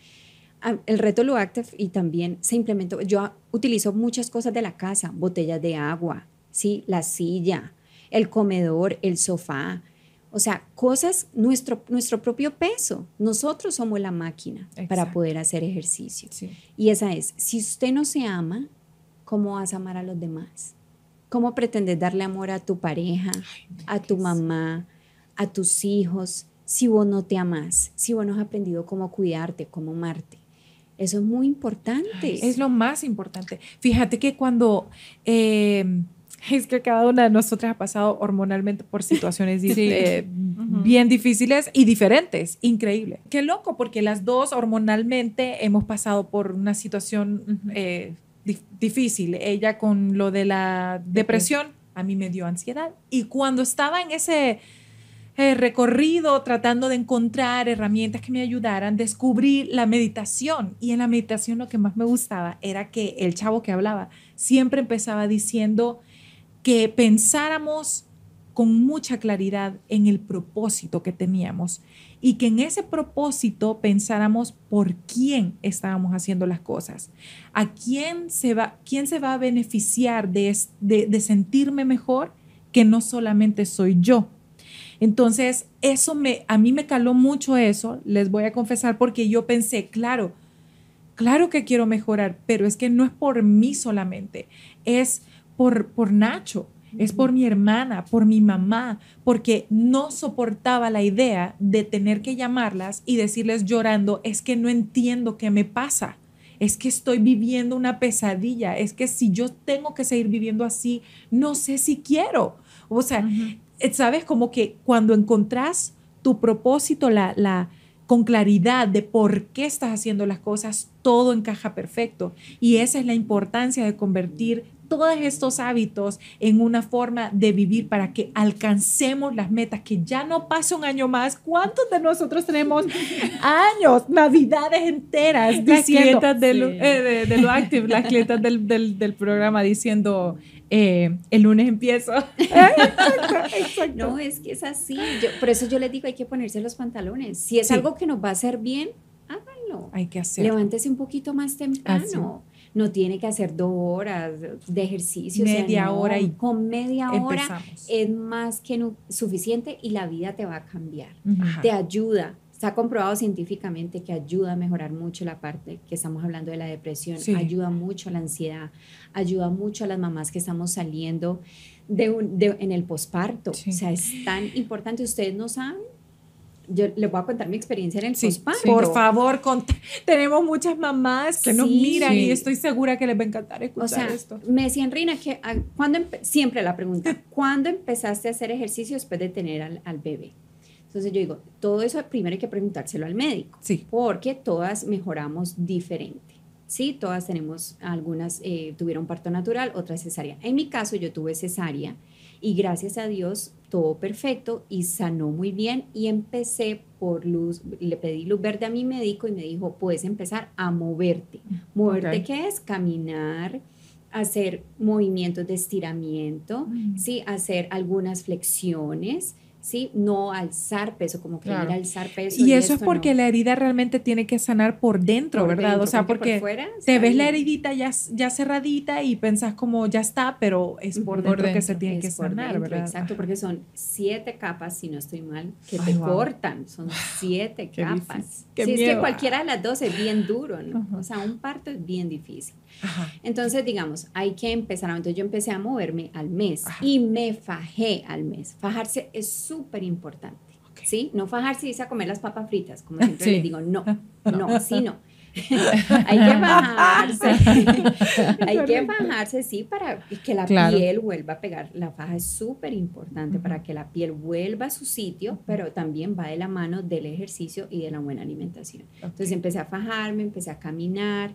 Ah, El reto Loactive y también se implementó. Yo utilizo muchas cosas de la casa, botellas de agua, sí, la silla, el comedor, el sofá. O sea, cosas, nuestro, nuestro propio peso. Nosotros somos la máquina para poder hacer ejercicio. Sí. Y esa es, si usted no se ama, ¿cómo vas a amar a los demás? ¿Cómo pretendes darle amor a tu pareja, a tu mamá, a tus hijos, si vos no te amas, si vos no has aprendido cómo cuidarte, cómo amarte? Eso es muy importante. Es lo más importante. Fíjate que cuando eh, es que cada una de nosotras ha pasado hormonalmente por situaciones Sí. eh, bien difíciles y diferentes. Increíble. Qué loco, porque las dos hormonalmente hemos pasado por una situación eh, difícil. Ella con lo de la depresión, a mí me dio ansiedad. Y cuando estaba en ese eh, recorrido tratando de encontrar herramientas que me ayudaran, descubrí la meditación. Y en la meditación lo que más me gustaba era que el chavo que hablaba siempre empezaba diciendo que pensáramos con mucha claridad en el propósito que teníamos y que en ese propósito pensáramos por quién estábamos haciendo las cosas, a quién se va, quién se va a beneficiar de, de, de sentirme mejor, que no solamente soy yo. Entonces, eso me, a mí me caló mucho eso, les voy a confesar, porque yo pensé, claro, claro que quiero mejorar, pero es que no es por mí solamente, es por, por Nacho, es por mi hermana, por mi mamá, porque no soportaba la idea de tener que llamarlas y decirles llorando, es que no entiendo qué me pasa. Es que estoy viviendo una pesadilla. Es que si yo tengo que seguir viviendo así, no sé si quiero. O sea, eh, sabes, como que cuando encontrás tu propósito, la, la, con claridad de por qué estás haciendo las cosas, todo encaja perfecto. Y esa es la importancia de convertir todos estos hábitos en una forma de vivir para que alcancemos las metas, que ya no pase un año más. ¿Cuántos de nosotros tenemos años, navidades enteras Las diciendo clientas de lo- Sí. eh, de, de lo active, las clientas del, del, del programa diciendo eh, el lunes empiezo? exacto, exacto. No, es que es así. Yo- por eso yo les digo, hay que ponerse los pantalones. Si es Sí. algo que nos va a hacer bien, háganlo. Hay que hacer. Levántese un poquito más temprano. No tiene que hacer dos horas de ejercicio. o sea, Media no, hora y con media hora es más que suficiente y la vida te va a cambiar. Ajá. Te ayuda. Está comprobado científicamente que ayuda a mejorar mucho la parte que estamos hablando de la depresión, Sí. ayuda mucho a la ansiedad, ayuda mucho a las mamás que estamos saliendo de un- de- en el posparto. Sí. O sea, es tan importante. Ustedes no saben. Yo les voy a contar mi experiencia en el Sí, por favor, tenemos muchas mamás que nos Sí. miran y estoy segura que les va a encantar O escuchar sea, esto. me decían, Rina, que, ah, ¿cuándo empe- siempre la pregunta, ¿cuándo empezaste a hacer ejercicio después de tener al, al bebé? Entonces yo digo, todo eso primero hay que preguntárselo al médico, Sí. porque todas mejoramos diferente. Sí, todas tenemos, algunas eh, tuvieron parto natural, otras cesárea. En mi caso yo tuve cesárea y gracias a Dios todo perfecto y sanó muy bien y empecé por luz, le pedí luz verde a mi médico y me dijo, puedes empezar a moverte. Moverte. ¿qué es? Caminar, hacer movimientos de estiramiento, Mm. ¿sí? hacer algunas flexiones, ¿sí? No alzar peso, como querer Claro. alzar peso. Y eso es porque no. la herida realmente tiene que sanar por dentro, Por ¿verdad? dentro, o sea, porque porque, por fuera te ves la heridita ya, ya cerradita y pensás como ya está, pero es por dentro, que se tiene que Es sanar, dentro, ¿verdad? Exacto, porque son siete capas, si no estoy mal, que Ay, te wow. cortan. Son siete Qué capas. Qué Si es que cualquiera de las dos es bien duro, ¿no? O sea, un parto es bien difícil. Ajá. Entonces, digamos, hay que empezar. Entonces, yo empecé a moverme al mes Ajá. y me fajé al mes. Fajarse es súper importante. Ok. ¿Sí? No fajarse y irse a comer las papas fritas, como siempre Sí. les digo, no, no, así no. hay que fajarse. hay que fajarse, sí, para que la Claro. piel vuelva a pegar. La faja es súper importante para que la piel vuelva a su sitio, pero también va de la mano del ejercicio y de la buena alimentación. Entonces empecé a fajarme, empecé a caminar,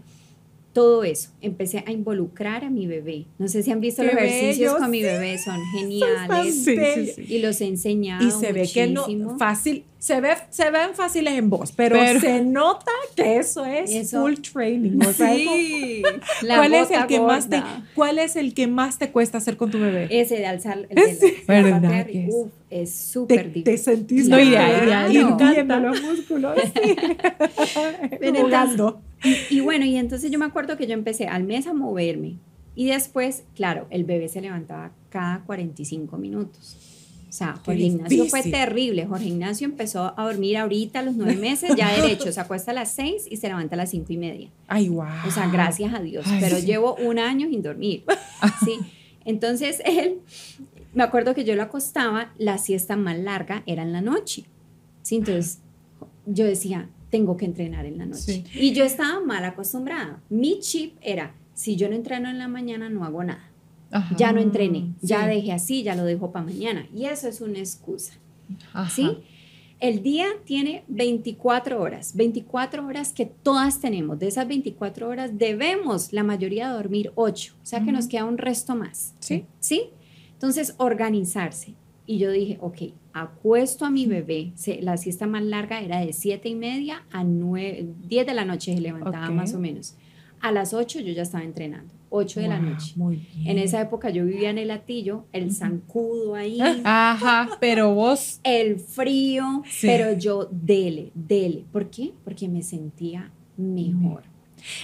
todo eso. Empecé a involucrar a mi bebé. No sé si han visto Qué los ejercicios bello, con mi bebé, son geniales. Sí, sí, sí. Y los he enseñado. Y se ve que no muchísimo. fácil, se ve, se ven fáciles en voz, pero, Pero- se nota que eso es Eso- full training. O sea, Sí, la ¿Cuál es el que más te, cuál es el que más te cuesta hacer con tu bebé? Ese de alzar el de la- Sí. la ¿Verdad parte de que es? Uf, es te, súper te difícil. No, y ahí- de ahí hirviendo me los músculos. Jugando. Y bueno, y entonces yo me acuerdo que yo empecé al mes a moverme y después, claro, el bebé se levantaba cada 45 minutos. O sea, Jorge Ignacio fue terrible. Jorge Ignacio empezó a dormir ahorita a los nueve meses, ya derecho, se acuesta a las seis y se levanta a las cinco y media. Ay, wow. O sea, gracias a Dios. Ay, pero sí. llevo un año sin dormir. Sí. Entonces él, me acuerdo que yo lo acostaba, la siesta más larga era en la noche. Sí, entonces yo decía, tengo que entrenar en la noche. Y yo estaba mal acostumbrada. Mi chip era, si yo no entreno en la mañana, no hago nada. Ajá. Ya no entrené, ya dejé así, ya lo dejo para mañana. Y eso es una excusa. Ajá. ¿sí? El día tiene 24 horas, 24 horas que todas tenemos. De esas 24 horas debemos la mayoría dormir 8, o sea que nos queda un resto más. Sí. ¿Sí? Entonces, organizarse. Y yo dije, ok, acuesto a mi bebé. Se- la siesta más larga era de 7 y media a 9, 10 de la noche se levantaba más o menos. A las 8 yo ya estaba entrenando, 8 de la noche. Muy bien. En esa época yo vivía en el latillo, el zancudo ahí, Ajá, pero vos. el frío, Sí. pero yo dele, dele. ¿Por qué? Porque me sentía mejor.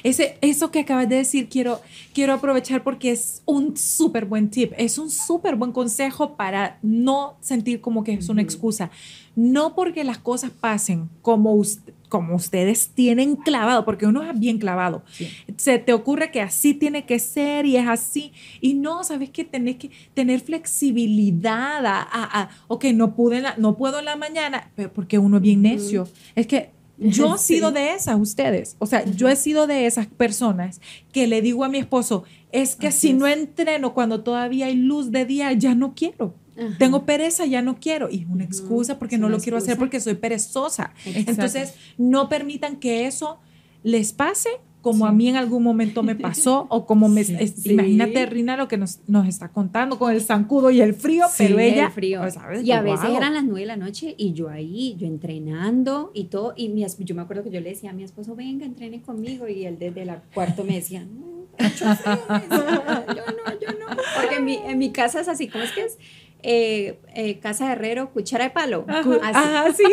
Ese, eso que acabas de decir, quiero, quiero aprovechar porque es un súper buen tip, es un súper buen consejo para no sentir como que es una excusa. No porque las cosas pasen como, us- como ustedes tienen clavado, porque uno es bien clavado. Sí. Se te ocurre que así tiene que ser y es así. Y no, sabes que tenés que tener flexibilidad. A, a- a, ok, no, pude en la- no puedo en la mañana, pero porque uno es bien necio. Es que yo he Sí. sido de esas, ustedes. O sea, yo he sido de esas personas que le digo a mi esposo, es que Así si no es. entreno cuando todavía hay luz de día, ya no quiero. Ajá. Tengo pereza, ya no quiero. Y es una excusa porque es no una lo quiero hacer excusa. porque soy perezosa. Exacto. Entonces, no permitan que eso les pase como a Sí. mí en algún momento me pasó o como me... Sí. es- Sí. Imagínate, Rina, lo que nos, nos está contando con el zancudo y el frío, pero ella... el frío. pues, ¿sabes? Y a veces eran las nueve de la noche y yo ahí, yo entrenando y todo. Y mi, yo me acuerdo que yo le decía a mi esposo, venga, entrene conmigo. Y él desde el cuarto me decía, no, mucho frío", me decía, yo no, yo no. Porque en mi, en mi casa es así, ¿cómo es que es? Eh, eh, casa de herrero, cuchara de palo. Ajá, Así. ajá, sí.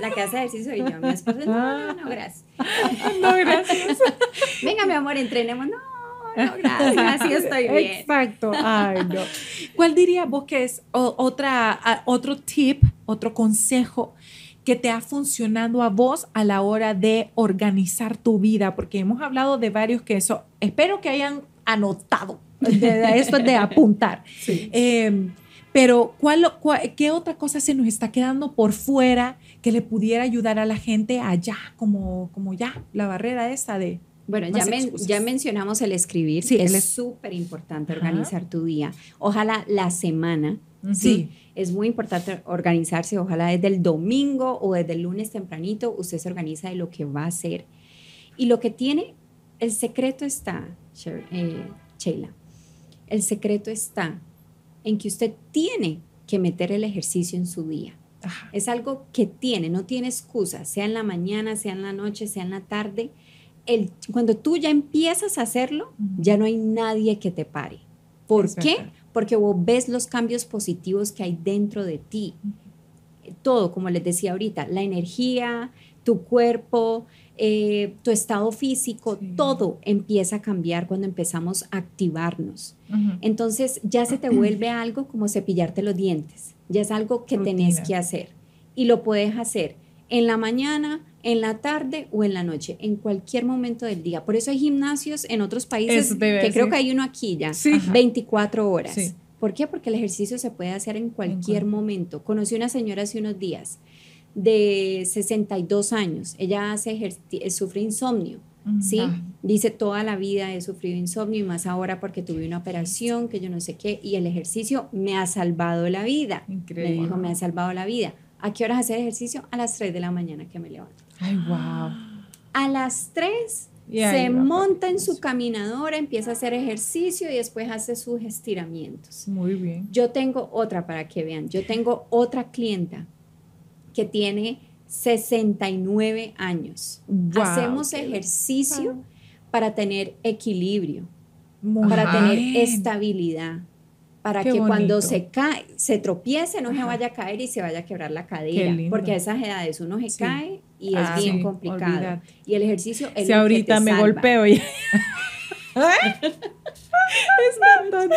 La que hace ejercicio y yo, mi esposo, no, no, no, gracias. No, gracias. Venga, mi amor, entrenemos. No, no, gracias, así estoy bien. Exacto. Ay, no. ¿Cuál dirías vos que es otra, otro tip, otro consejo que te ha funcionado a vos a la hora de organizar tu vida? Porque hemos hablado de varios que eso, espero que hayan anotado. De- de- esto es de apuntar. Eh, pero, ¿cuál, cuál- ¿qué otra cosa se nos está quedando por fuera que le pudiera ayudar a la gente allá, como, como ya, la barrera esa de... Bueno, ya, men- ya mencionamos el escribir. Sí, es súper importante organizar tu día. Ojalá la semana. Sí. Sí, es muy importante organizarse. Ojalá desde el domingo o desde el lunes tempranito usted se organiza de lo que va a hacer. Y lo que tiene, el secreto está, eh, Sheila, el secreto está en que usted tiene que meter el ejercicio en su día. Ajá. Es algo que tiene, no tiene excusa, sea en la mañana, sea en la noche, sea en la tarde. El, cuando tú ya empiezas a hacerlo, ya no hay nadie que te pare. ¿Por Es qué? verdad. Porque vos ves los cambios positivos que hay dentro de ti. todo, como les decía ahorita, la energía, tu cuerpo, eh, tu estado físico, Sí. todo empieza a cambiar cuando empezamos a activarnos. Entonces ya se te vuelve algo como cepillarte los dientes, ya es algo que tenés Rutina. que hacer y lo puedes hacer en la mañana, en la tarde o en la noche, en cualquier momento del día. Por eso hay gimnasios en otros países, que creo que hay uno aquí ya, Sí. Ajá. 24 horas. Sí. ¿Por qué? Porque el ejercicio se puede hacer en cualquier cual- momento. Conocí una señora hace unos días de 62 años. Ella hace eh, sufre insomnio. ¿sí? Ah. Dice, toda la vida he sufrido insomnio y más ahora porque tuve una operación, que yo no sé qué, y el ejercicio me ha salvado la vida. Increíble. Me dijo, me ha salvado la vida. ¿A qué horas hacer ejercicio? A las 3 de la mañana que me levanto. Ay, wow. A las 3 Y ahí se va, monta en pues. su caminadora, empieza a hacer ejercicio y después hace sus estiramientos. Muy bien. Yo tengo otra para que vean. Yo tengo otra clienta que tiene 69 años. Wow, Hacemos ejercicio para tener equilibrio, Muy para bien. tener estabilidad, para Qué que cuando se cae, se tropiece, no se vaya a caer y se vaya a quebrar la cadera, porque a esas edades uno se Sí. cae y es Ah, bien sí, complicado. Y el ejercicio es Si lo que ahorita te me salva. golpeo ya. es tan tonta.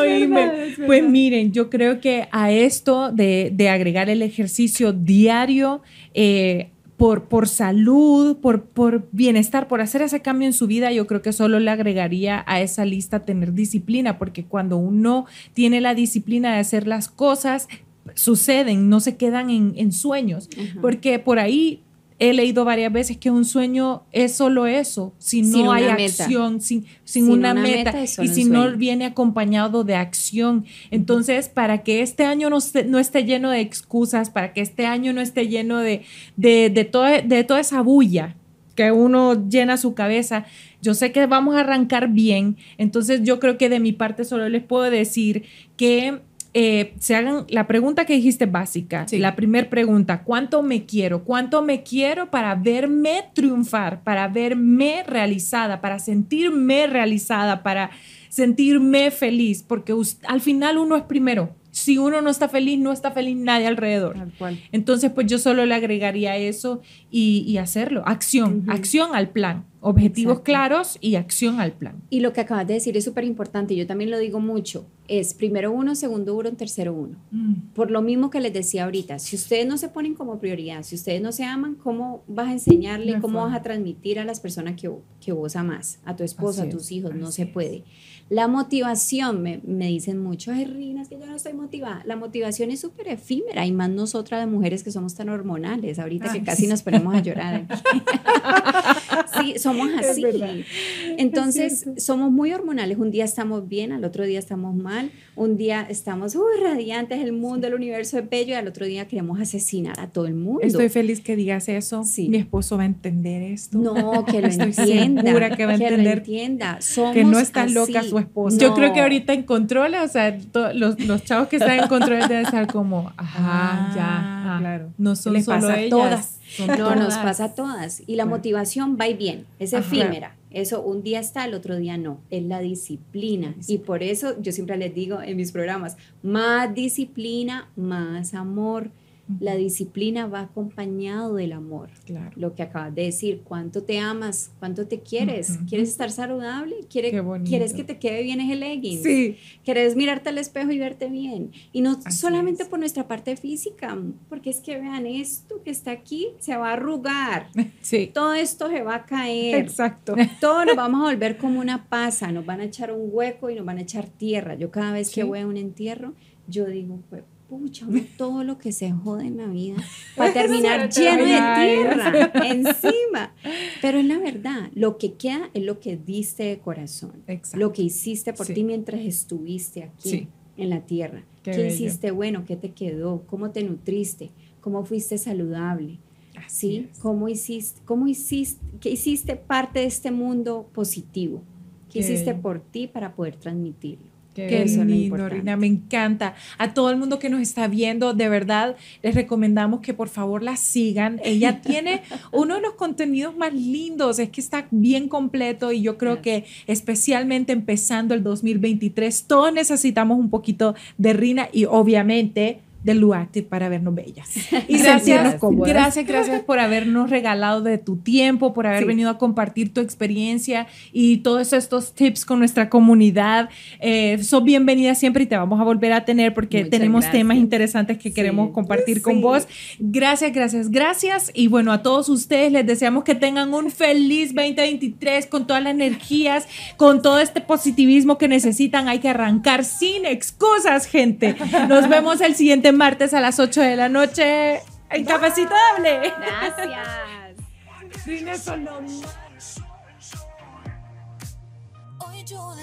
Oíme, verdad, es Pues miren, yo creo que a esto de, de agregar el ejercicio diario, eh, por, por salud, por, por bienestar, por hacer ese cambio en su vida, yo creo que solo le agregaría a esa lista tener disciplina, porque cuando uno tiene la disciplina de hacer las cosas, suceden, no se quedan en, en sueños, porque por ahí he leído varias veces que un sueño es solo eso, si no Sin hay acción, sin, sin, Sin una, una meta, y si no viene acompañado de acción. Entonces, para que este año no, esté- no esté lleno de excusas, para que este año no esté lleno de, de, de, toda, de toda esa bulla que uno llena su cabeza, yo sé que vamos a arrancar bien, entonces yo creo que de mi parte solo les puedo decir que eh, se hagan la pregunta que dijiste básica, Sí. la primera pregunta, ¿cuánto me quiero? ¿Cuánto me quiero para verme triunfar, para verme realizada, para sentirme realizada, para sentirme feliz? Porque al final uno es primero. Si uno no está feliz, no está feliz nadie alrededor. Tal cual. Entonces, pues yo solo le agregaría eso y, y hacerlo. Acción, acción al plan. Objetivos Exacto. claros y acción al plan. Y lo que acabas de decir es súper importante, yo también lo digo mucho, es primero uno, segundo uno, tercero uno. Por lo mismo que les decía ahorita, si ustedes no se ponen como prioridad, si ustedes no se aman, ¿cómo vas a enseñarle, cómo vas a transmitir a las personas que, que vos amas, a tu esposa, Así a tus es, hijos? No se es. La motivación, me, me dicen mucho, ay, Rina, es que yo no estoy motivada. La motivación es súper efímera y más nosotras de mujeres que somos tan hormonales, ahorita que casi sí. nos ponemos a llorar. sí, somos así. Entonces, somos muy hormonales. Un día estamos bien, al otro día estamos mal. Un día estamos, uy, radiantes, el mundo, el universo es bello, y al otro día queremos asesinar a todo el mundo. Estoy feliz que digas eso. Sí. Mi esposo va a entender esto. no, que lo entienda. segura que va a lo entender entienda. Somos que no está así. loca su esposo. No. Yo creo que ahorita en control, o sea, los, los chavos que están en control deben estar como, ajá, Ah, ya, ah, claro. No son Les solo pasa ellas, todas. son No, nos pasa a todas. Y la motivación va y bien, es Ajá. efímera. Eso un día está, el otro día no. Es la disciplina. Y por eso yo siempre les digo en mis programas, más disciplina, más amor. La disciplina va acompañado del amor. Claro. Lo que acabas de decir, cuánto te amas, cuánto te quieres, quieres estar saludable, ¿Quiere- Qué bonito. quieres que te quede bien ese leggings, Sí. quieres mirarte al espejo y verte bien. Y no Así solamente es. por nuestra parte física, porque es que vean esto que está aquí, se va a arrugar, Sí. todo esto se va a caer, Exacto. todo nos vamos a volver como una pasa, nos van a echar un hueco y nos van a echar tierra. Yo cada vez que voy a un entierro, yo digo, pues, pucha, uno todo lo que se jode en la vida para terminar lleno de tierra encima. Pero es la verdad, lo que queda es lo que diste de corazón, Exacto. lo que hiciste por Sí. ti mientras estuviste aquí Sí. en la tierra. Qué ¿Qué, bello. hiciste bueno? ¿Qué te quedó? ¿Cómo te nutriste? ¿Cómo fuiste saludable? Así ¿sí? es. ¿Cómo hiciste, cómo hiciste, qué hiciste parte de este mundo positivo? ¿Qué Qué hiciste por ti para poder transmitirlo? Qué lo lindo. Rina, me encanta. A todo el mundo que nos está viendo, de verdad, les recomendamos que por favor la sigan. Ella tiene uno de los contenidos más lindos, es que está bien completo y yo creo que especialmente empezando el 2023, todos necesitamos un poquito de Rina y obviamente de Luactive para vernos bellas. Y sentirnos gracias, cómodas. gracias, gracias por habernos regalado de tu tiempo, por haber Sí. venido a compartir tu experiencia y todos estos tips con nuestra comunidad. Eh, sos bienvenida siempre y te vamos a volver a tener porque Muchas tenemos gracias. temas interesantes que queremos Sí. compartir con Sí. vos. Gracias, gracias, gracias. Y bueno, a todos ustedes les deseamos que tengan un feliz 2023 con todas las energías, con todo este positivismo que necesitan. Hay que arrancar sin excusas, gente. Nos vemos el siguiente martes a las 8 de la noche Doble. Gracias. Hoy yo